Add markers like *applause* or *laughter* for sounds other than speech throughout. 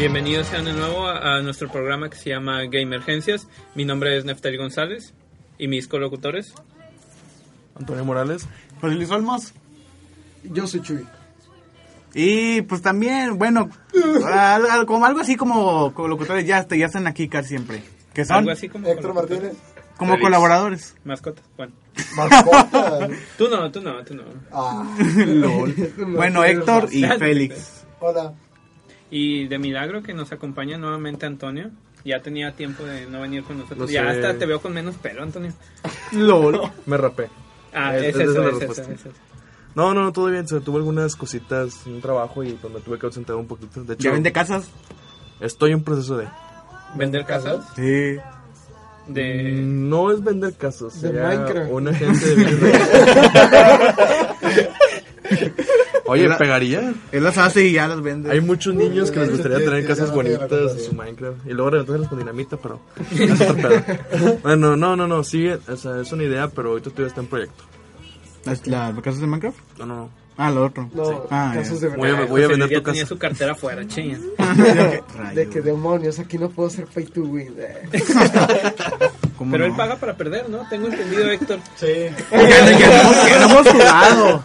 Bienvenidos sean de nuevo a, a nuestro programa que se llama Gamergencias. Mi nombre es Neftali González y mis colocutores. Antonio Morales. José Luis Olmos. Yo soy Chuy. Y pues también, bueno, al- al- como algo así como locutores ya, ya están aquí casi siempre. Que son Algo así como Héctor colocutores. Martínez. como colaboradores. Mascotas. Bueno. Mascota. *laughs* Tú no, tú no, tú no. Ah. *laughs* Lol. *laughs* bueno, Héctor y. Félix. Hola. Y de milagro que nos acompaña nuevamente Antonio. Ya tenía tiempo de no venir con nosotros. Ya sé. hasta te veo con menos pelo, Antonio. *laughs* LOL. Me rapé. Ah, Es- es, esa es eso, es eso, es eso. No, no, no, todo bien. Se tuve algunas cositas en un trabajo y pues me tuve que ausentar un poquito. De hecho, ¿Ya vende casas? estoy en proceso de. ¿Vender casas? Sí. De... Mm, No es vender casas, De sería Minecraft. una agencia de *laughs* Oye, La- pegaría. Él las hace y ya las vende. Hay muchos niños que les gustaría Sí, tener sí, casas sí, sí, sí, bonitas sí. en su Minecraft. Y luego reventarlas con dinamita, pero. *laughs* bueno, no, no, no, sigue. O sea, es una idea, pero ahorita todavía está en proyecto. ¿Las, las casas de Minecraft? No, no, no. Ah, lo otro. No, Ah, casos de Voy a, voy a vender tu tenía casa. su cartera fuera, chinga. *laughs* De que demonios, aquí no puedo ser pay to win. eh. *laughs* ¿Cómo Pero no? él paga para perder, ¿no? Tengo entendido, Héctor. Sí. Que no, que no hemos jugado.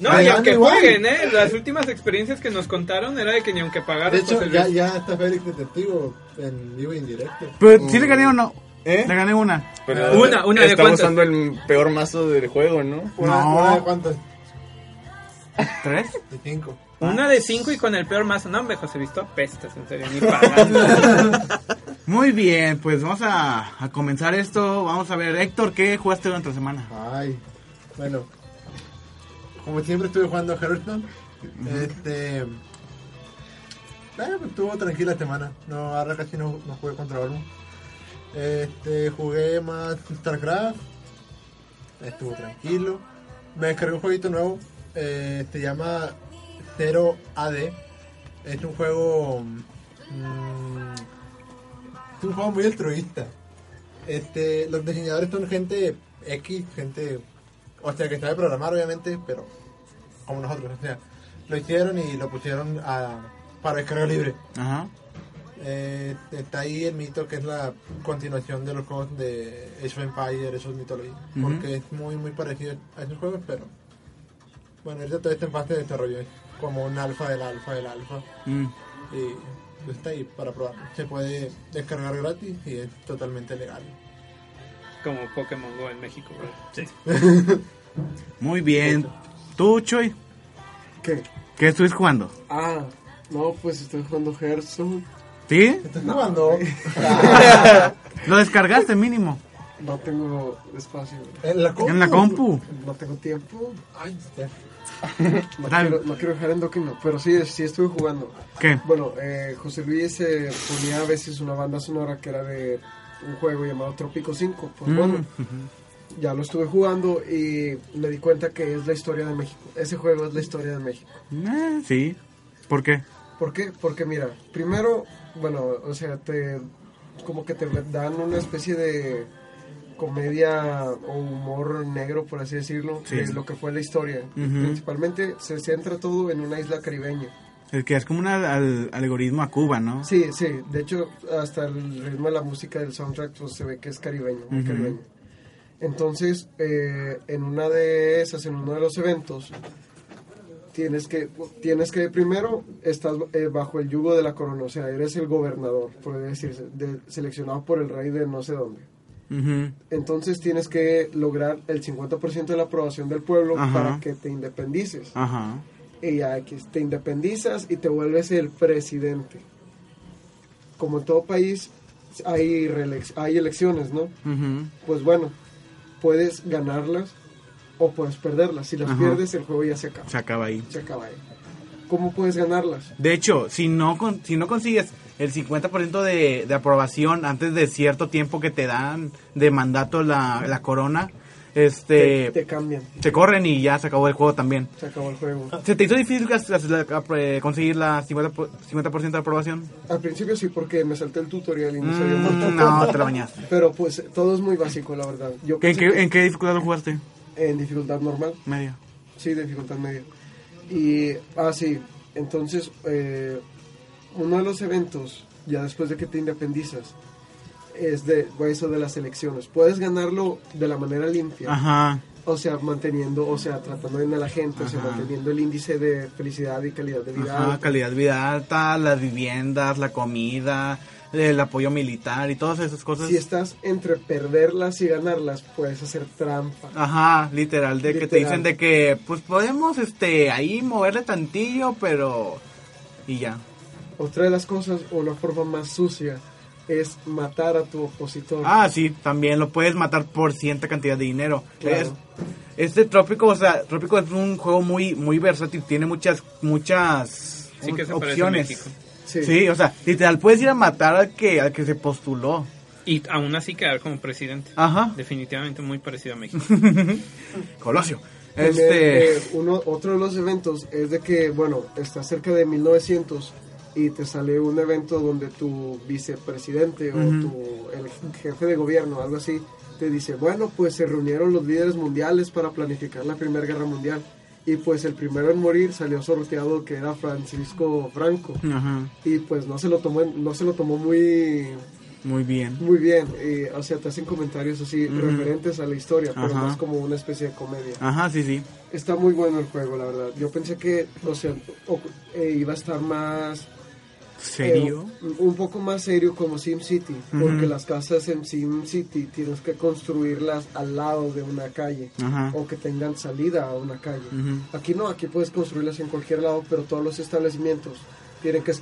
No, y aunque igual. jueguen, ¿eh? Las últimas experiencias que nos contaron era de que ni aunque pagaran... De hecho, pues, ya, el- ya está Félix Detectivo en vivo y en directo. Pero sí le gané uno. ¿Eh? Le gané una. Pero Una, una de cuántas. usando el peor mazo del juego, ¿no? Una, No. una de cuántas? ¿Tres? De cinco. Una de cinco y con el peor mazo. No, hombre, José Visto apestas, en serio, ni pagando. *laughs* Muy bien, pues vamos a, a comenzar esto. Vamos a ver, Héctor, ¿qué jugaste durante la semana? Ay. Bueno. Como siempre estuve jugando a Hearthstone. Este. Eh, pues, estuvo tranquila la semana. No, ahora casi no, no jugué contra Balloon. Este, jugué más StarCraft. Estuvo tranquilo. Me descargué un jueguito nuevo. eh, se llama Zero AD. Es un juego. mm, es un juego muy altruista. Este, los diseñadores son gente X, gente. O sea, que sabe programar, obviamente, pero como nosotros. O sea, lo hicieron y lo pusieron a, para descarga libre. Ajá. Eh, está ahí el mito que es la continuación de los juegos de Age of Empires, of Mythology, Ujú. porque es muy muy parecido a esos juegos, pero bueno, ahorita todavía está en fase de desarrollo, es como un alfa del alfa del alfa, Mm. y está ahí para probar. Se puede descargar gratis y es totalmente legal. Como Pokémon Go en México, güey. Sí. *laughs* Muy bien. ¿Tú, Choy? ¿Qué? ¿Qué estuviste jugando? Ah, no, pues estoy jugando Hearthstone. ¿Sí? ¿Estás jugando? *laughs* Lo descargaste mínimo. no tengo espacio. En la compu. En la compu. No tengo tiempo. Ay, ya. *laughs* No Tal- quiero, no quiero dejar en no, pero sí, sí estuve jugando. ¿Qué? Bueno, eh, José Luis eh, ponía a veces una banda sonora que era de un juego llamado Trópico 5. Pues Mm, bueno, ya lo estuve jugando y me di cuenta que es la historia de México. Ese juego es la historia de México. Sí. ¿Por qué? ¿Por qué? Porque mira, primero, bueno, o sea, te como que te dan una especie de comedia o humor negro, por así decirlo, Sí. de lo que fue la historia. Principalmente se centra todo en una isla caribeña. El que es como un al- al- algoritmo a Cuba, ¿no? Sí, sí, de hecho, hasta el ritmo de la música del soundtrack pues, se ve que es caribeño, muy caribeño. Entonces, eh, en una de esas, en uno de los eventos, tienes que, tienes que primero, estás eh, bajo el yugo de la corona, o sea, eres el gobernador, por decirse, de- seleccionado por el rey de no sé dónde. Entonces tienes que lograr el 50% de la aprobación del pueblo Ajá. para que te independices. Ajá. Y ya te independizas y te vuelves el presidente. Como en todo país hay, hay elecciones, ¿no? Pues bueno, puedes ganarlas o puedes perderlas. Si las Ajá. pierdes, el juego ya se acaba. Se acaba ahí. Se acaba ahí. ¿Cómo puedes ganarlas? De hecho, si no, con- si no consigues el 50% de, de aprobación antes de cierto tiempo que te dan de mandato la, la corona, este, Te, te cambian. te corren y ya se acabó el juego también. Se acabó el juego. ¿Se te hizo difícil eh, conseguir la 50%, por- 50 de aprobación? Al principio sí, porque me salté el tutorial y no sabía Mm, no, te la bañaste. *laughs* Pero pues todo es muy básico, la verdad. Yo ¿En qué, que- ¿En qué dificultad lo jugaste? en dificultad normal. Media. Sí, dificultad media. Y, ah, sí, entonces, eh, uno de los eventos, ya después de que te independizas, es de eso de las elecciones. Puedes ganarlo de la manera limpia, Ajá. o sea, manteniendo, o sea, tratando bien a la gente, o sea, manteniendo el índice de felicidad y calidad de vida. Ajá, calidad de vida alta, las viviendas, la comida, el apoyo militar y todas esas cosas. Si estás entre perderlas y ganarlas, puedes hacer trampa. Ajá, literal, de que te dicen de que pues podemos este ahí moverle tantillo, pero y ya. Otra de las cosas, o una forma más sucia, es matar a tu opositor. Ah, sí, también lo puedes matar por cierta cantidad de dinero. Claro. Es- este Trópico, o sea, Trópico es un juego muy muy versátil, tiene muchas muchas Sí que se opciones. México. Sí. Sí, o sea, literal puedes ir a matar al que al que se postuló. Y aún así quedar como presidente. Ajá. Definitivamente muy parecido a México. *laughs* Colosio. Este eh, uno, otro de los eventos es de que, bueno, está cerca de 1900 y te sale un evento donde tu vicepresidente o tu, el jefe de gobierno, algo así, te dice, bueno, pues se reunieron los líderes mundiales para planificar la Primera Guerra Mundial. Y pues el primero en morir salió sorteado que era Francisco Franco. Ajá, Y pues no se lo tomó, no se lo tomó muy, muy bien. muy bien. Y, o sea, te hacen comentarios así referentes a la historia, pero más como una especie de comedia. Ajá, sí, sí. Está muy bueno el juego, la verdad. Yo pensé que, o sea, o- eh, iba a estar más... ¿Serio? eh, un poco más serio como SimCity, porque Ujú. las casas en SimCity tienes que construirlas al lado de una calle o que tengan salida a una calle. Aquí no, aquí puedes construirlas en cualquier lado, pero todos los establecimientos tienen que,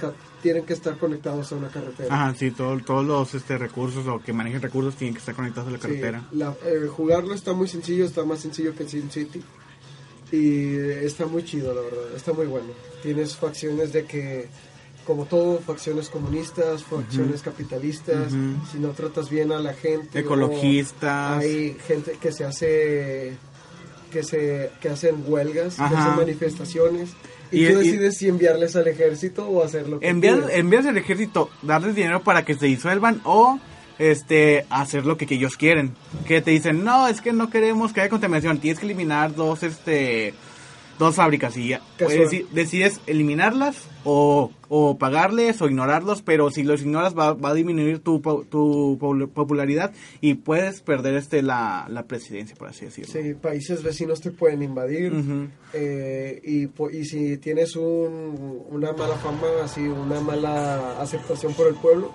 tienen que estar conectados a una carretera. Ajá, sí, todo- todos los este, recursos o que manejen recursos tienen que estar conectados a la Sí, carretera. la- eh, jugarlo está muy sencillo, está más sencillo que SimCity. Y está muy chido, la verdad, está muy bueno. Tienes facciones de que, como todo, facciones comunistas, facciones capitalistas, si no tratas bien a la gente. Ecologistas. Hay gente que se hace, que se, que hacen huelgas, que hacen manifestaciones. Y, Y- tú y- decides si enviarles al ejército o hacer lo que Enviar, quieras. envías al ejército, darles dinero para que se disuelvan o este hacer lo que, que ellos quieren. Que te dicen, no, es que no queremos que haya contaminación, tienes que eliminar dos este dos fábricas y deci- decides eliminarlas o, o pagarles o ignorarlos, pero si los ignoras va, va a disminuir tu, tu popularidad y puedes perder este la, la presidencia, por así decirlo. Sí, países vecinos te pueden invadir. Eh, y, y si tienes un, una mala fama, así, una mala aceptación por el pueblo,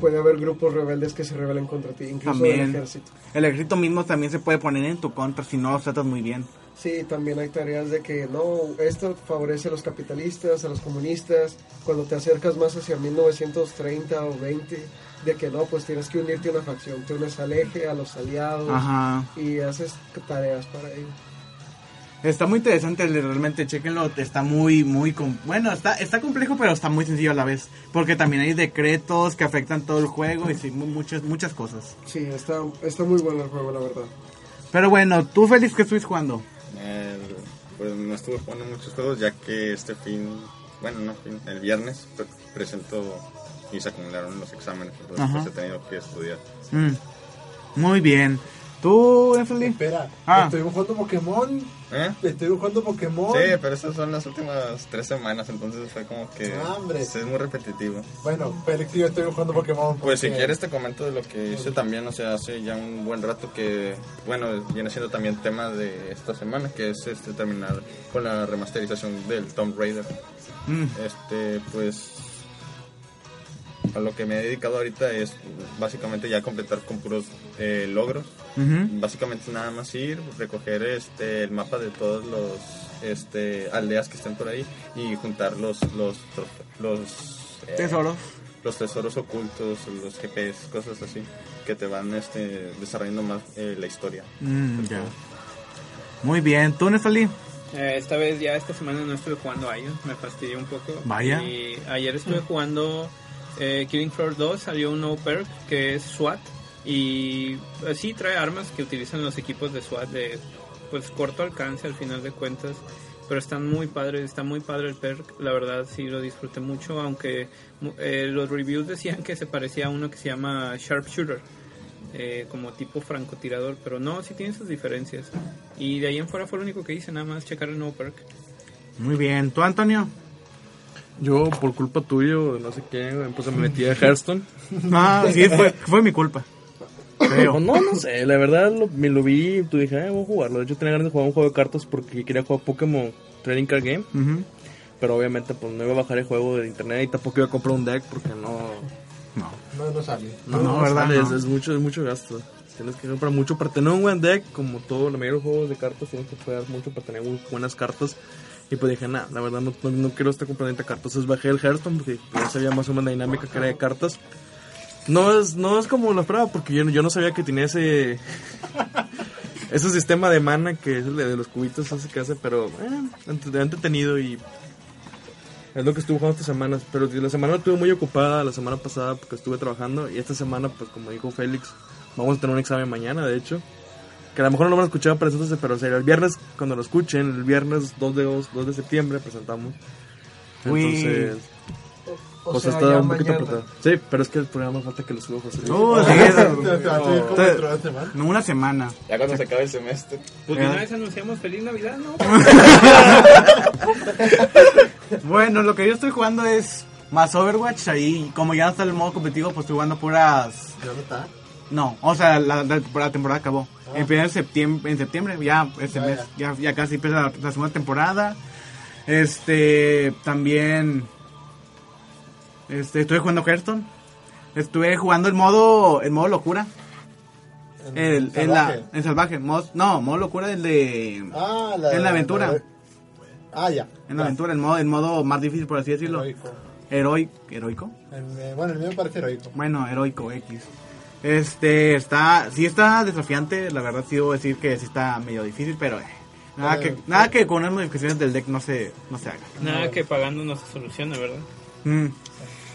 puede haber grupos rebeldes que se rebelen contra ti, incluso También. el ejército. El ejército mismo también se puede poner en tu contra si no los tratas muy bien. Sí, también hay tareas de que no, esto favorece a los capitalistas, a los comunistas. Cuando te acercas más hacia 1930 o 20, de que no, pues tienes que unirte a una facción. Te unes al eje, a los aliados Ajá. y haces tareas para ello. Está muy interesante, realmente, chequenlo, está muy, muy, com- bueno, está, está complejo, pero está muy sencillo a la vez, porque también hay decretos que afectan todo el juego y sí, mu- muchas, muchas cosas. Sí, está, está muy bueno el juego, la verdad. Pero bueno, tú Félix, ¿qué estuviste jugando? Eh, pues no estuve jugando muchos juegos ya que este fin, bueno, no fin, el viernes pre- presento y se acumularon los exámenes, entonces pues he tenido que estudiar. Mm, Muy bien. ¿Tú, Efeli? Espera, Ah. estoy jugando Pokémon. ¿Eh? Estoy jugando Pokémon. Sí, pero esas son las últimas tres semanas, entonces fue como que Ah, hombre. pues, es muy repetitivo. Bueno, Félix yo estoy jugando Pokémon. Pues si quieres te comento de lo que hice también, o sea, hace ya un buen rato que, bueno, viene siendo también tema de esta semana, que es este terminar con la remasterización del Tomb Raider. Mm, Este, pues a lo que me he dedicado ahorita es básicamente ya completar con puros eh, logros. ujú. Básicamente nada más ir, recoger este el mapa de todos los este aldeas que estén por ahí y juntar los los los eh, Tesoros. los tesoros ocultos, los GPS, cosas así que te van este desarrollando más eh, la historia. Mm, ya. Muy bien. ¿Tú, Nefali? Eh, esta vez ya esta semana no estuve jugando a ellos, me fastidié un poco. Vaya. Y ayer estuve jugando eh, Killing Floor 2, salió un nuevo perk que es SWAT. Y eh, sí trae armas que utilizan los equipos de SWAT de pues corto alcance al final de cuentas. Pero están muy padres, está muy padre el perk. La verdad sí lo disfruté mucho, aunque eh, los reviews decían que se parecía a uno que se llama Sharpshooter. eh, como tipo francotirador, pero no, sí tiene sus diferencias. Y de ahí en fuera fue lo único que hice, nada más checar el nuevo perk. Muy bien. ¿Tú, Antonio? Yo, por culpa tuyo, no sé qué, pues me metí a Hearthstone. Ah, sí, fue, fue mi culpa. Creo. No, no sé, la verdad lo- me lo vi y tú dije, "Ay, voy a jugarlo. De hecho, tenía ganas de jugar un juego de cartas porque quería jugar Pokémon Trading Card Game. Ujú. Pero obviamente, pues no iba a bajar el juego de internet y tampoco iba a comprar un deck porque no. No. No, no sale. No, no, ¿verdad? sale, No. Es, es mucho, es mucho gasto. Tienes que comprar mucho para tener un buen deck, como todo, la mayoría de los juegos de cartas, tienes que pagar mucho para tener buenas cartas. Y pues dije, nah, la verdad no, no, quiero estar comprando cartas. Entonces bajé el Hearthstone porque ya sabía más o menos la dinámica que era de cartas. No es, no es como lo esperaba porque yo, no sabía que tenía ese *laughs* ese sistema de mana que es el de los cubitos ese que hace, pero eh, entre- entretenido y es lo que estuve jugando estas semanas. Pero la semana estuve muy ocupada la semana pasada porque estuve trabajando y esta semana, pues como dijo Félix, vamos a tener un examen mañana, de hecho. Que a lo mejor no lo van a escuchar para entonces, pero será el viernes, cuando lo escuchen, el viernes 2 de, 2, de septiembre presentamos. Uy. Entonces, O pues sea, está un poquito apretado. Sí, pero es que el programa falta que lo suba José Luis. Oh, sí, semana. no, una semana. Ya cuando se acabe el semestre. Pues de Eh. una vez anunciamos Feliz Navidad, ¿no? *laughs* Bueno, lo que yo estoy jugando es más Overwatch. Ahí, como ya no está el modo competitivo, pues estoy jugando puras. Ya no está. No, o sea, la, la temporada, temporada acabó. Empieza en septiembre, en septiembre, ya este mes, ya, ya casi empieza la, la segunda temporada. Este, también, este, estuve jugando Hearthstone. Estuve jugando el modo, el modo locura. En- El, en la, salvaje. en salvaje, modo- no, modo locura el de, Ah, la en la aventura. Ah, ya. en la Ya. aventura, el modo, el modo más difícil por así decirlo. Heroico. Heroi- heroico. El- eh, bueno, el mío me parece heroico. Bueno, heroico X. Este, está, sí está desafiante, la verdad sí debo decir que sí está medio difícil, pero eh, nada que, nada que con unas modificaciones del deck no se, no se haga. Nada que pagando no se solucione, ¿verdad? Mm.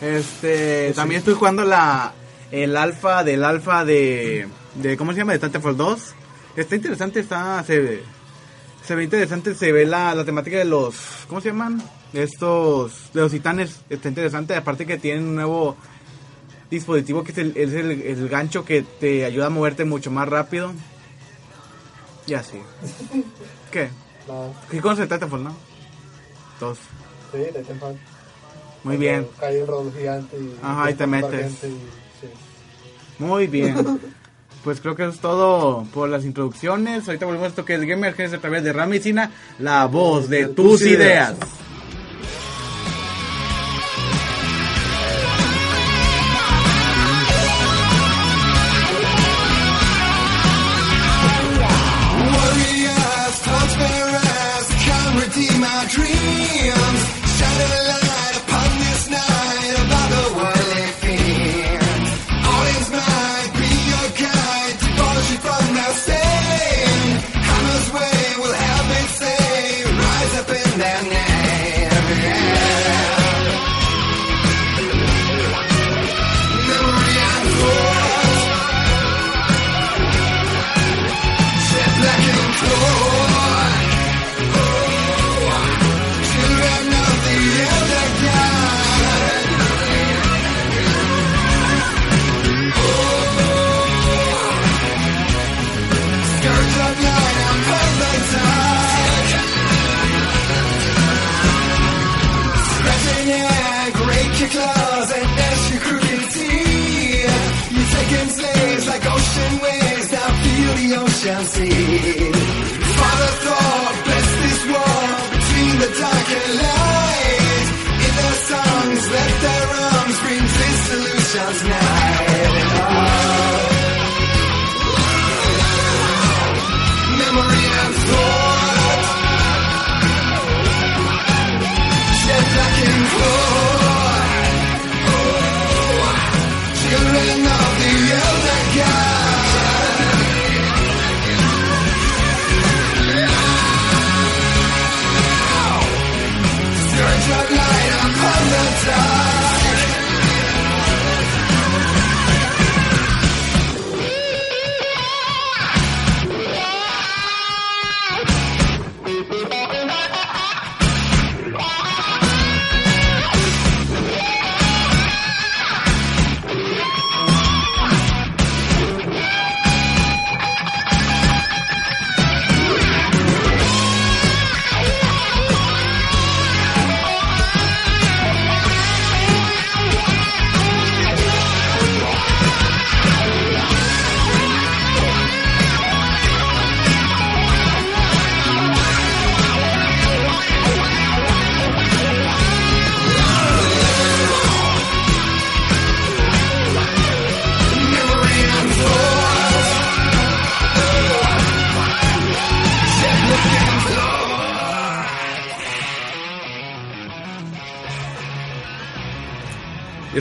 Este, también estoy jugando la, el alfa del alfa de, de, ¿cómo se llama? De Titanfall 2. Está interesante, está, se ve, se ve interesante, se ve la, la temática de los, ¿cómo se llaman? De estos, de los titanes, está interesante, aparte que tienen un nuevo dispositivo que es el, es el, el gancho que te ayuda a moverte mucho más rápido. Y así. *laughs* ¿Qué? No, ¿Qué conoces de Titanfall, no? Dos. sí, Titanfall. Muy bien. Cae gigante y... Ajá, y te metes. gente y- sí. Muy bien. *laughs* Pues creo que eso es todo por las introducciones. Ahorita volvemos a esto que es Gamer a través de Ramicina, la voz de tus ideas.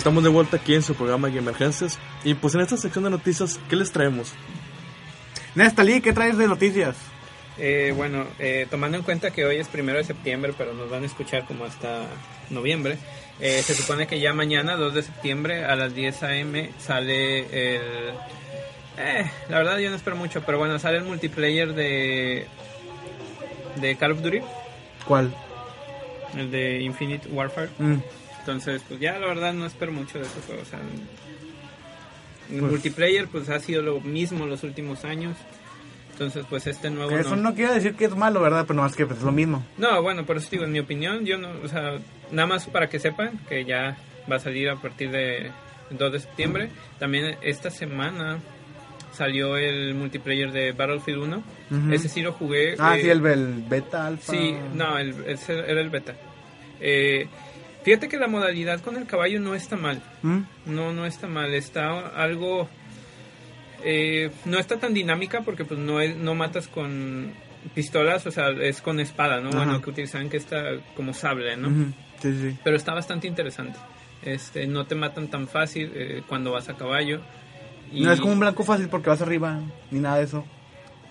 Estamos de vuelta aquí en su programa de Emergencias. Y pues en esta sección de noticias, ¿qué les traemos? Nestalí, ¿qué traes de noticias? Eh, bueno, eh, tomando en cuenta que hoy es primero de septiembre, pero nos van a escuchar como hasta noviembre, eh, se supone que ya mañana, 2 de septiembre, a las 10 a.m. sale el... Eh, la verdad yo no espero mucho, pero bueno, sale el multiplayer de... de Call of Duty, ¿Cuál? el de Infinite Warfare. Mm. Entonces, pues ya la verdad no espero mucho de ese juego. O sea, el multiplayer pues ha sido lo mismo los últimos años. Entonces, pues este nuevo... Eso no- no quiere decir que es malo, ¿verdad? Pero no es que pues, es lo mismo. No, bueno, por eso digo, en mi opinión, yo no, o sea, nada más para que sepan que ya va a salir a partir de 2 de septiembre. También esta semana salió el multiplayer de Battlefield 1. Ujú. Ese sí lo jugué. Ah, eh, sí, el, el beta, alfa. Sí, no, el, ese era el beta. Eh, fíjate que la modalidad con el caballo no está mal. ¿Mm? No, no está mal. Está algo... eh, no está tan dinámica porque pues no, es, no matas con pistolas, o sea, es con espada, ¿no? Ajá. Bueno, que utilizan que está como sable, ¿no? Sí, sí. Pero está bastante interesante. Este, no te matan tan fácil eh, cuando vas a caballo. Y No es como un blanco fácil porque vas arriba, ni nada de eso.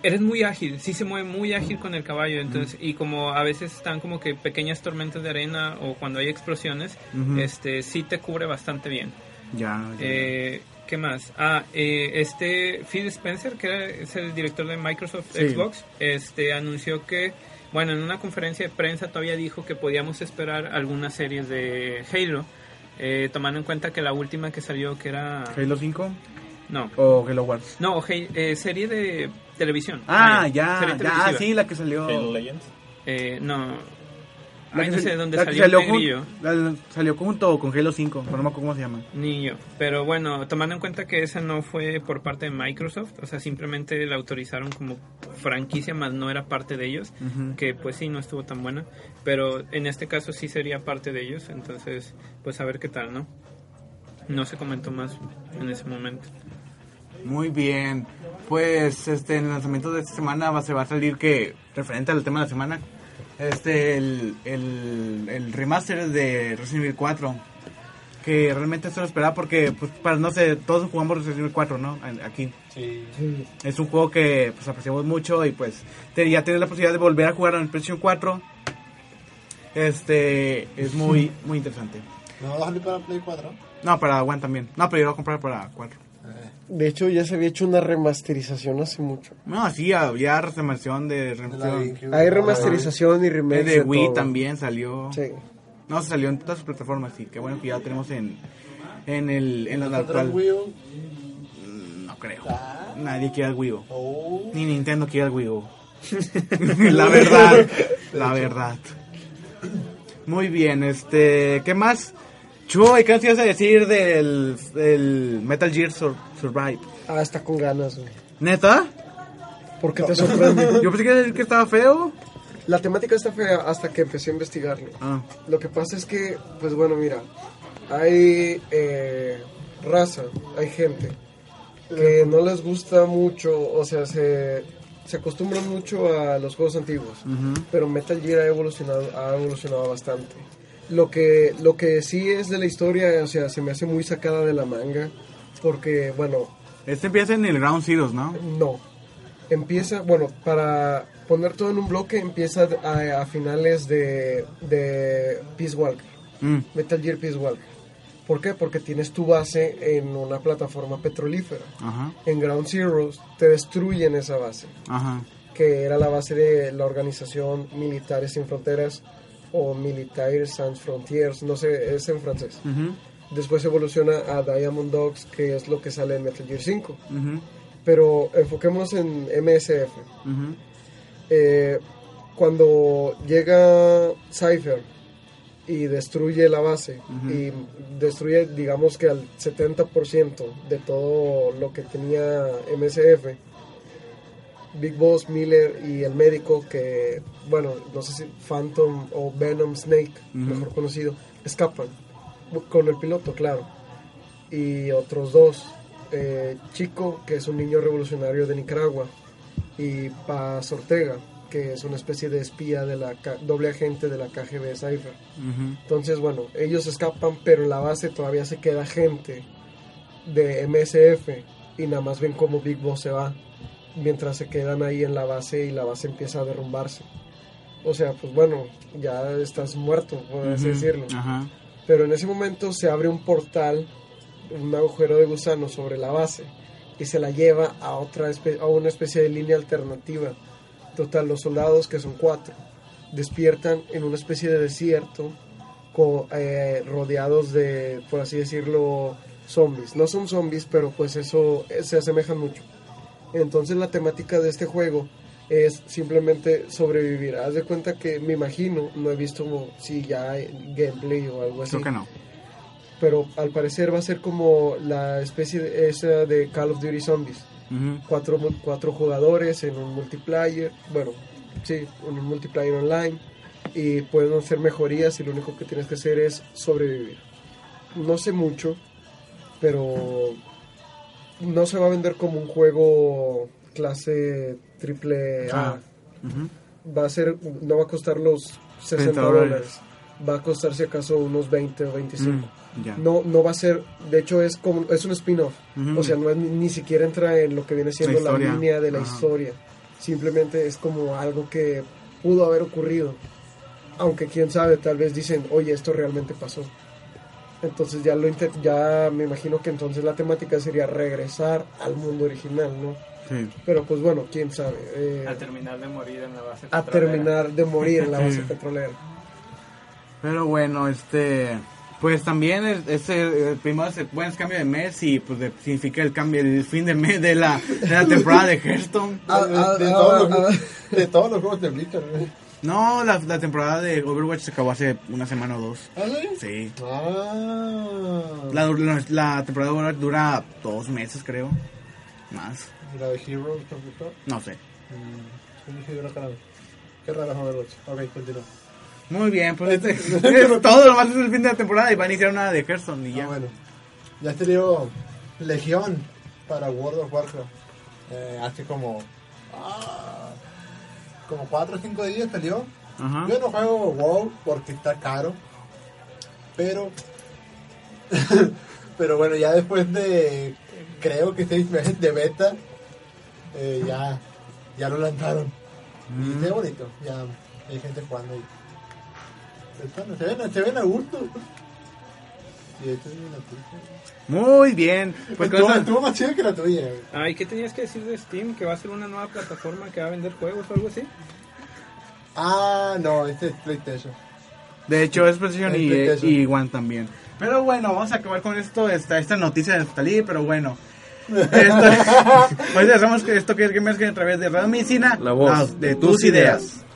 Eres muy ágil, sí se mueve muy ágil con el caballo, entonces, y como a veces están como que pequeñas tormentas de arena o cuando hay explosiones, este, sí te cubre bastante bien. Ya, ya. Eh, ¿Qué más? Ah, eh, este Phil Spencer, que era- es el director de Microsoft Sí. Xbox, este anunció que, bueno, en una conferencia de prensa todavía dijo que podíamos esperar algunas series de Halo, eh, tomando en cuenta que la última que salió, que era... ¿Halo 5 No, o Halo Wars? no, Halo- eh, serie de televisión. Ah, ya, serie ya, televisiva. sí, la que salió. Halo Legends. Eh, no, La Ay, que no sé dónde la que salió, el jun- negrillo. la- salió junto con Halo 5, pero no me acuerdo cómo se llama. Ni yo. Pero bueno, tomando en cuenta que esa no fue por parte de Microsoft, o sea, simplemente la autorizaron como franquicia, más no era parte de ellos, que pues sí, no estuvo tan buena. Pero en este caso sí sería parte de ellos, entonces, pues a ver qué tal, ¿no? No se comentó más en ese momento. Muy bien. Pues este en el lanzamiento de esta semana va, se va a salir que, referente al tema de la semana, este el, el, el remaster de Resident Evil 4. Que realmente se lo esperaba porque, pues, para no sé, todos jugamos Resident Evil 4, ¿no? Aquí. Sí. Es un juego que pues apreciamos mucho y pues te- ya tienes la posibilidad de volver a jugar en el PlayStation 4 Este es muy muy interesante. ¿No va a salir para Play 4? No, para One también. No, pero yo voy a comprar para 4. De hecho, ya se había hecho una remasterización hace mucho. No, sí, había remasterización de, remasterización. Hay remasterización y remake de de Wii todo. también salió. Sí. No, se salió en todas sus plataformas, sí. Qué bueno que ya tenemos en en el en la ¿Contra el actual. Wii U? No creo. Ah. Nadie quiere el Wii U. Oh. Ni Nintendo quiere el Wii U. *laughs* la verdad, la verdad. Muy bien, este, ¿qué más? Chuy, ¿qué nos ibas a decir del, del Metal Gear Sur- Survive? Ah, está con ganas, güey. ¿Neta? ¿Por qué te sorprende? *laughs* Yo pensé que, decir que estaba feo. La temática está fea hasta que empecé a investigarlo. Ah, Lo que pasa es que, pues bueno, mira, hay eh, raza, hay gente que no les gusta mucho, o sea, se, se acostumbran mucho a los juegos antiguos, pero Metal Gear ha evolucionado, ha evolucionado bastante. Lo que, lo que sí es de la historia, o sea, se me hace muy sacada de la manga, porque, bueno, este empieza en el Ground Zeroes, ¿no? no. Empieza, bueno, para poner todo en un bloque, empieza a, a finales de, de Peace Walker. Mm, Metal Gear Peace Walker. ¿Por qué? Porque tienes tu base en una plataforma petrolífera. ajá, En Ground Zeroes te destruyen esa base, ajá. que era la base de la organización Militares Sin Fronteras o Militaires Sans Frontières, no sé, es en francés. Después evoluciona a Diamond Dogs, que es lo que sale en Metal Gear 5. ujú, Pero enfoquémonos en MSF. Eh, cuando llega Cypher y destruye la base y destruye digamos que al 70% de todo lo que tenía MSF Big Boss, Miller y el médico que bueno no sé si Phantom o Venom Snake mejor conocido escapan con el piloto claro y otros dos eh, Chico que es un niño revolucionario de Nicaragua y Paz Ortega, que es una especie de espía de la doble agente de la KGB Cypher. ujú. Entonces, bueno, ellos escapan, pero en la base todavía se queda gente de MSF y nada más ven cómo Big Boss se va, mientras se quedan ahí en la base y la base empieza a derrumbarse. O sea, pues bueno, ya estás muerto, por así decirlo. Pero en ese momento se abre un portal, un agujero de gusano sobre la base y se la lleva a otra a una especie de línea alternativa. Total, los soldados, que son cuatro, despiertan en una especie de desierto co- eh, rodeados de, por así decirlo, zombies. No son zombies, pero pues eso eh, se asemejan mucho. Entonces la temática de este juego es simplemente sobrevivir. Haz de cuenta que me imagino, no he visto si ya hay gameplay o algo así Creo que no. pero al parecer va a ser como la especie de, esa de Call of Duty Zombies. Cuatro, cuatro jugadores en un multiplayer, bueno, sí, en un multiplayer online y pueden hacer mejorías y lo único que tienes que hacer es sobrevivir. No sé mucho, pero no se va a vender como un juego clase triple A. Ah. Va a ser, no va a costar los 60 60 dólares. Va a costar si acaso unos 20 o 25 Mm, ya. no no va a ser de hecho es como es un spin-off. O sea no es, ni, siquiera entra en lo que viene siendo la, línea de la historia. Simplemente es como algo que pudo haber ocurrido. Aunque quién sabe tal vez dicen oye esto realmente pasó entonces ya lo ya me imagino que entonces la temática sería regresar al mundo original no Sí. pero pues bueno quién sabe eh, A terminar de morir en la base. a petrolera. terminar de morir en la *laughs* base Sí. petrolera Pero bueno, este. Pues también es, es el, el primero se- bueno, es cambio de mes y pues de- significa el cambio, el fin de mes de la, de la temporada de Hearthstone. *laughs* Ah, de, ah, de ah, todos los, de todos los juegos de Blizzard. No, la, la temporada de Overwatch se acabó hace una semana o dos. ¿Ah, sí? Sí. Ah. La, la, la temporada de Overwatch dura dos meses, creo. Más. ¿Y la de Heroes? No sé. Mm. Qué raro Overwatch. Ok, continúa. Muy bien, pues este, es *laughs* todo lo más es el fin de la temporada y va a iniciar una de Hearthstone y ya. Ah, bueno. Ya salió Legión para World of Warcraft. Eh, hace como. ah, como 4 o 5 días salió. Yo no juego WoW porque está caro. Pero. *laughs* pero bueno, ya después de. Creo que 6 meses de beta. eh, ya. Ya lo lanzaron. Y Mm. está bonito. Ya hay gente jugando ahí. Se ven, se ven a gusto. Y esto es una puta. Muy bien. Pues con Estuvo, eso- estuvo más chido que la tuya. güey. Ay, ¿qué tenías que decir de Steam? ¿Que va a ser una nueva plataforma que va a vender juegos o algo así? Ah, no, este es PlayStation. De hecho, es PlayStation y, PlayStation. y One también. Pero bueno, vamos a acabar con esto, esta, esta noticia de Stalin, pero bueno. *laughs* Esto, *laughs* pues hacemos que esto que es Gamers Game a través de Radio Medicina, La voz de tus ideas.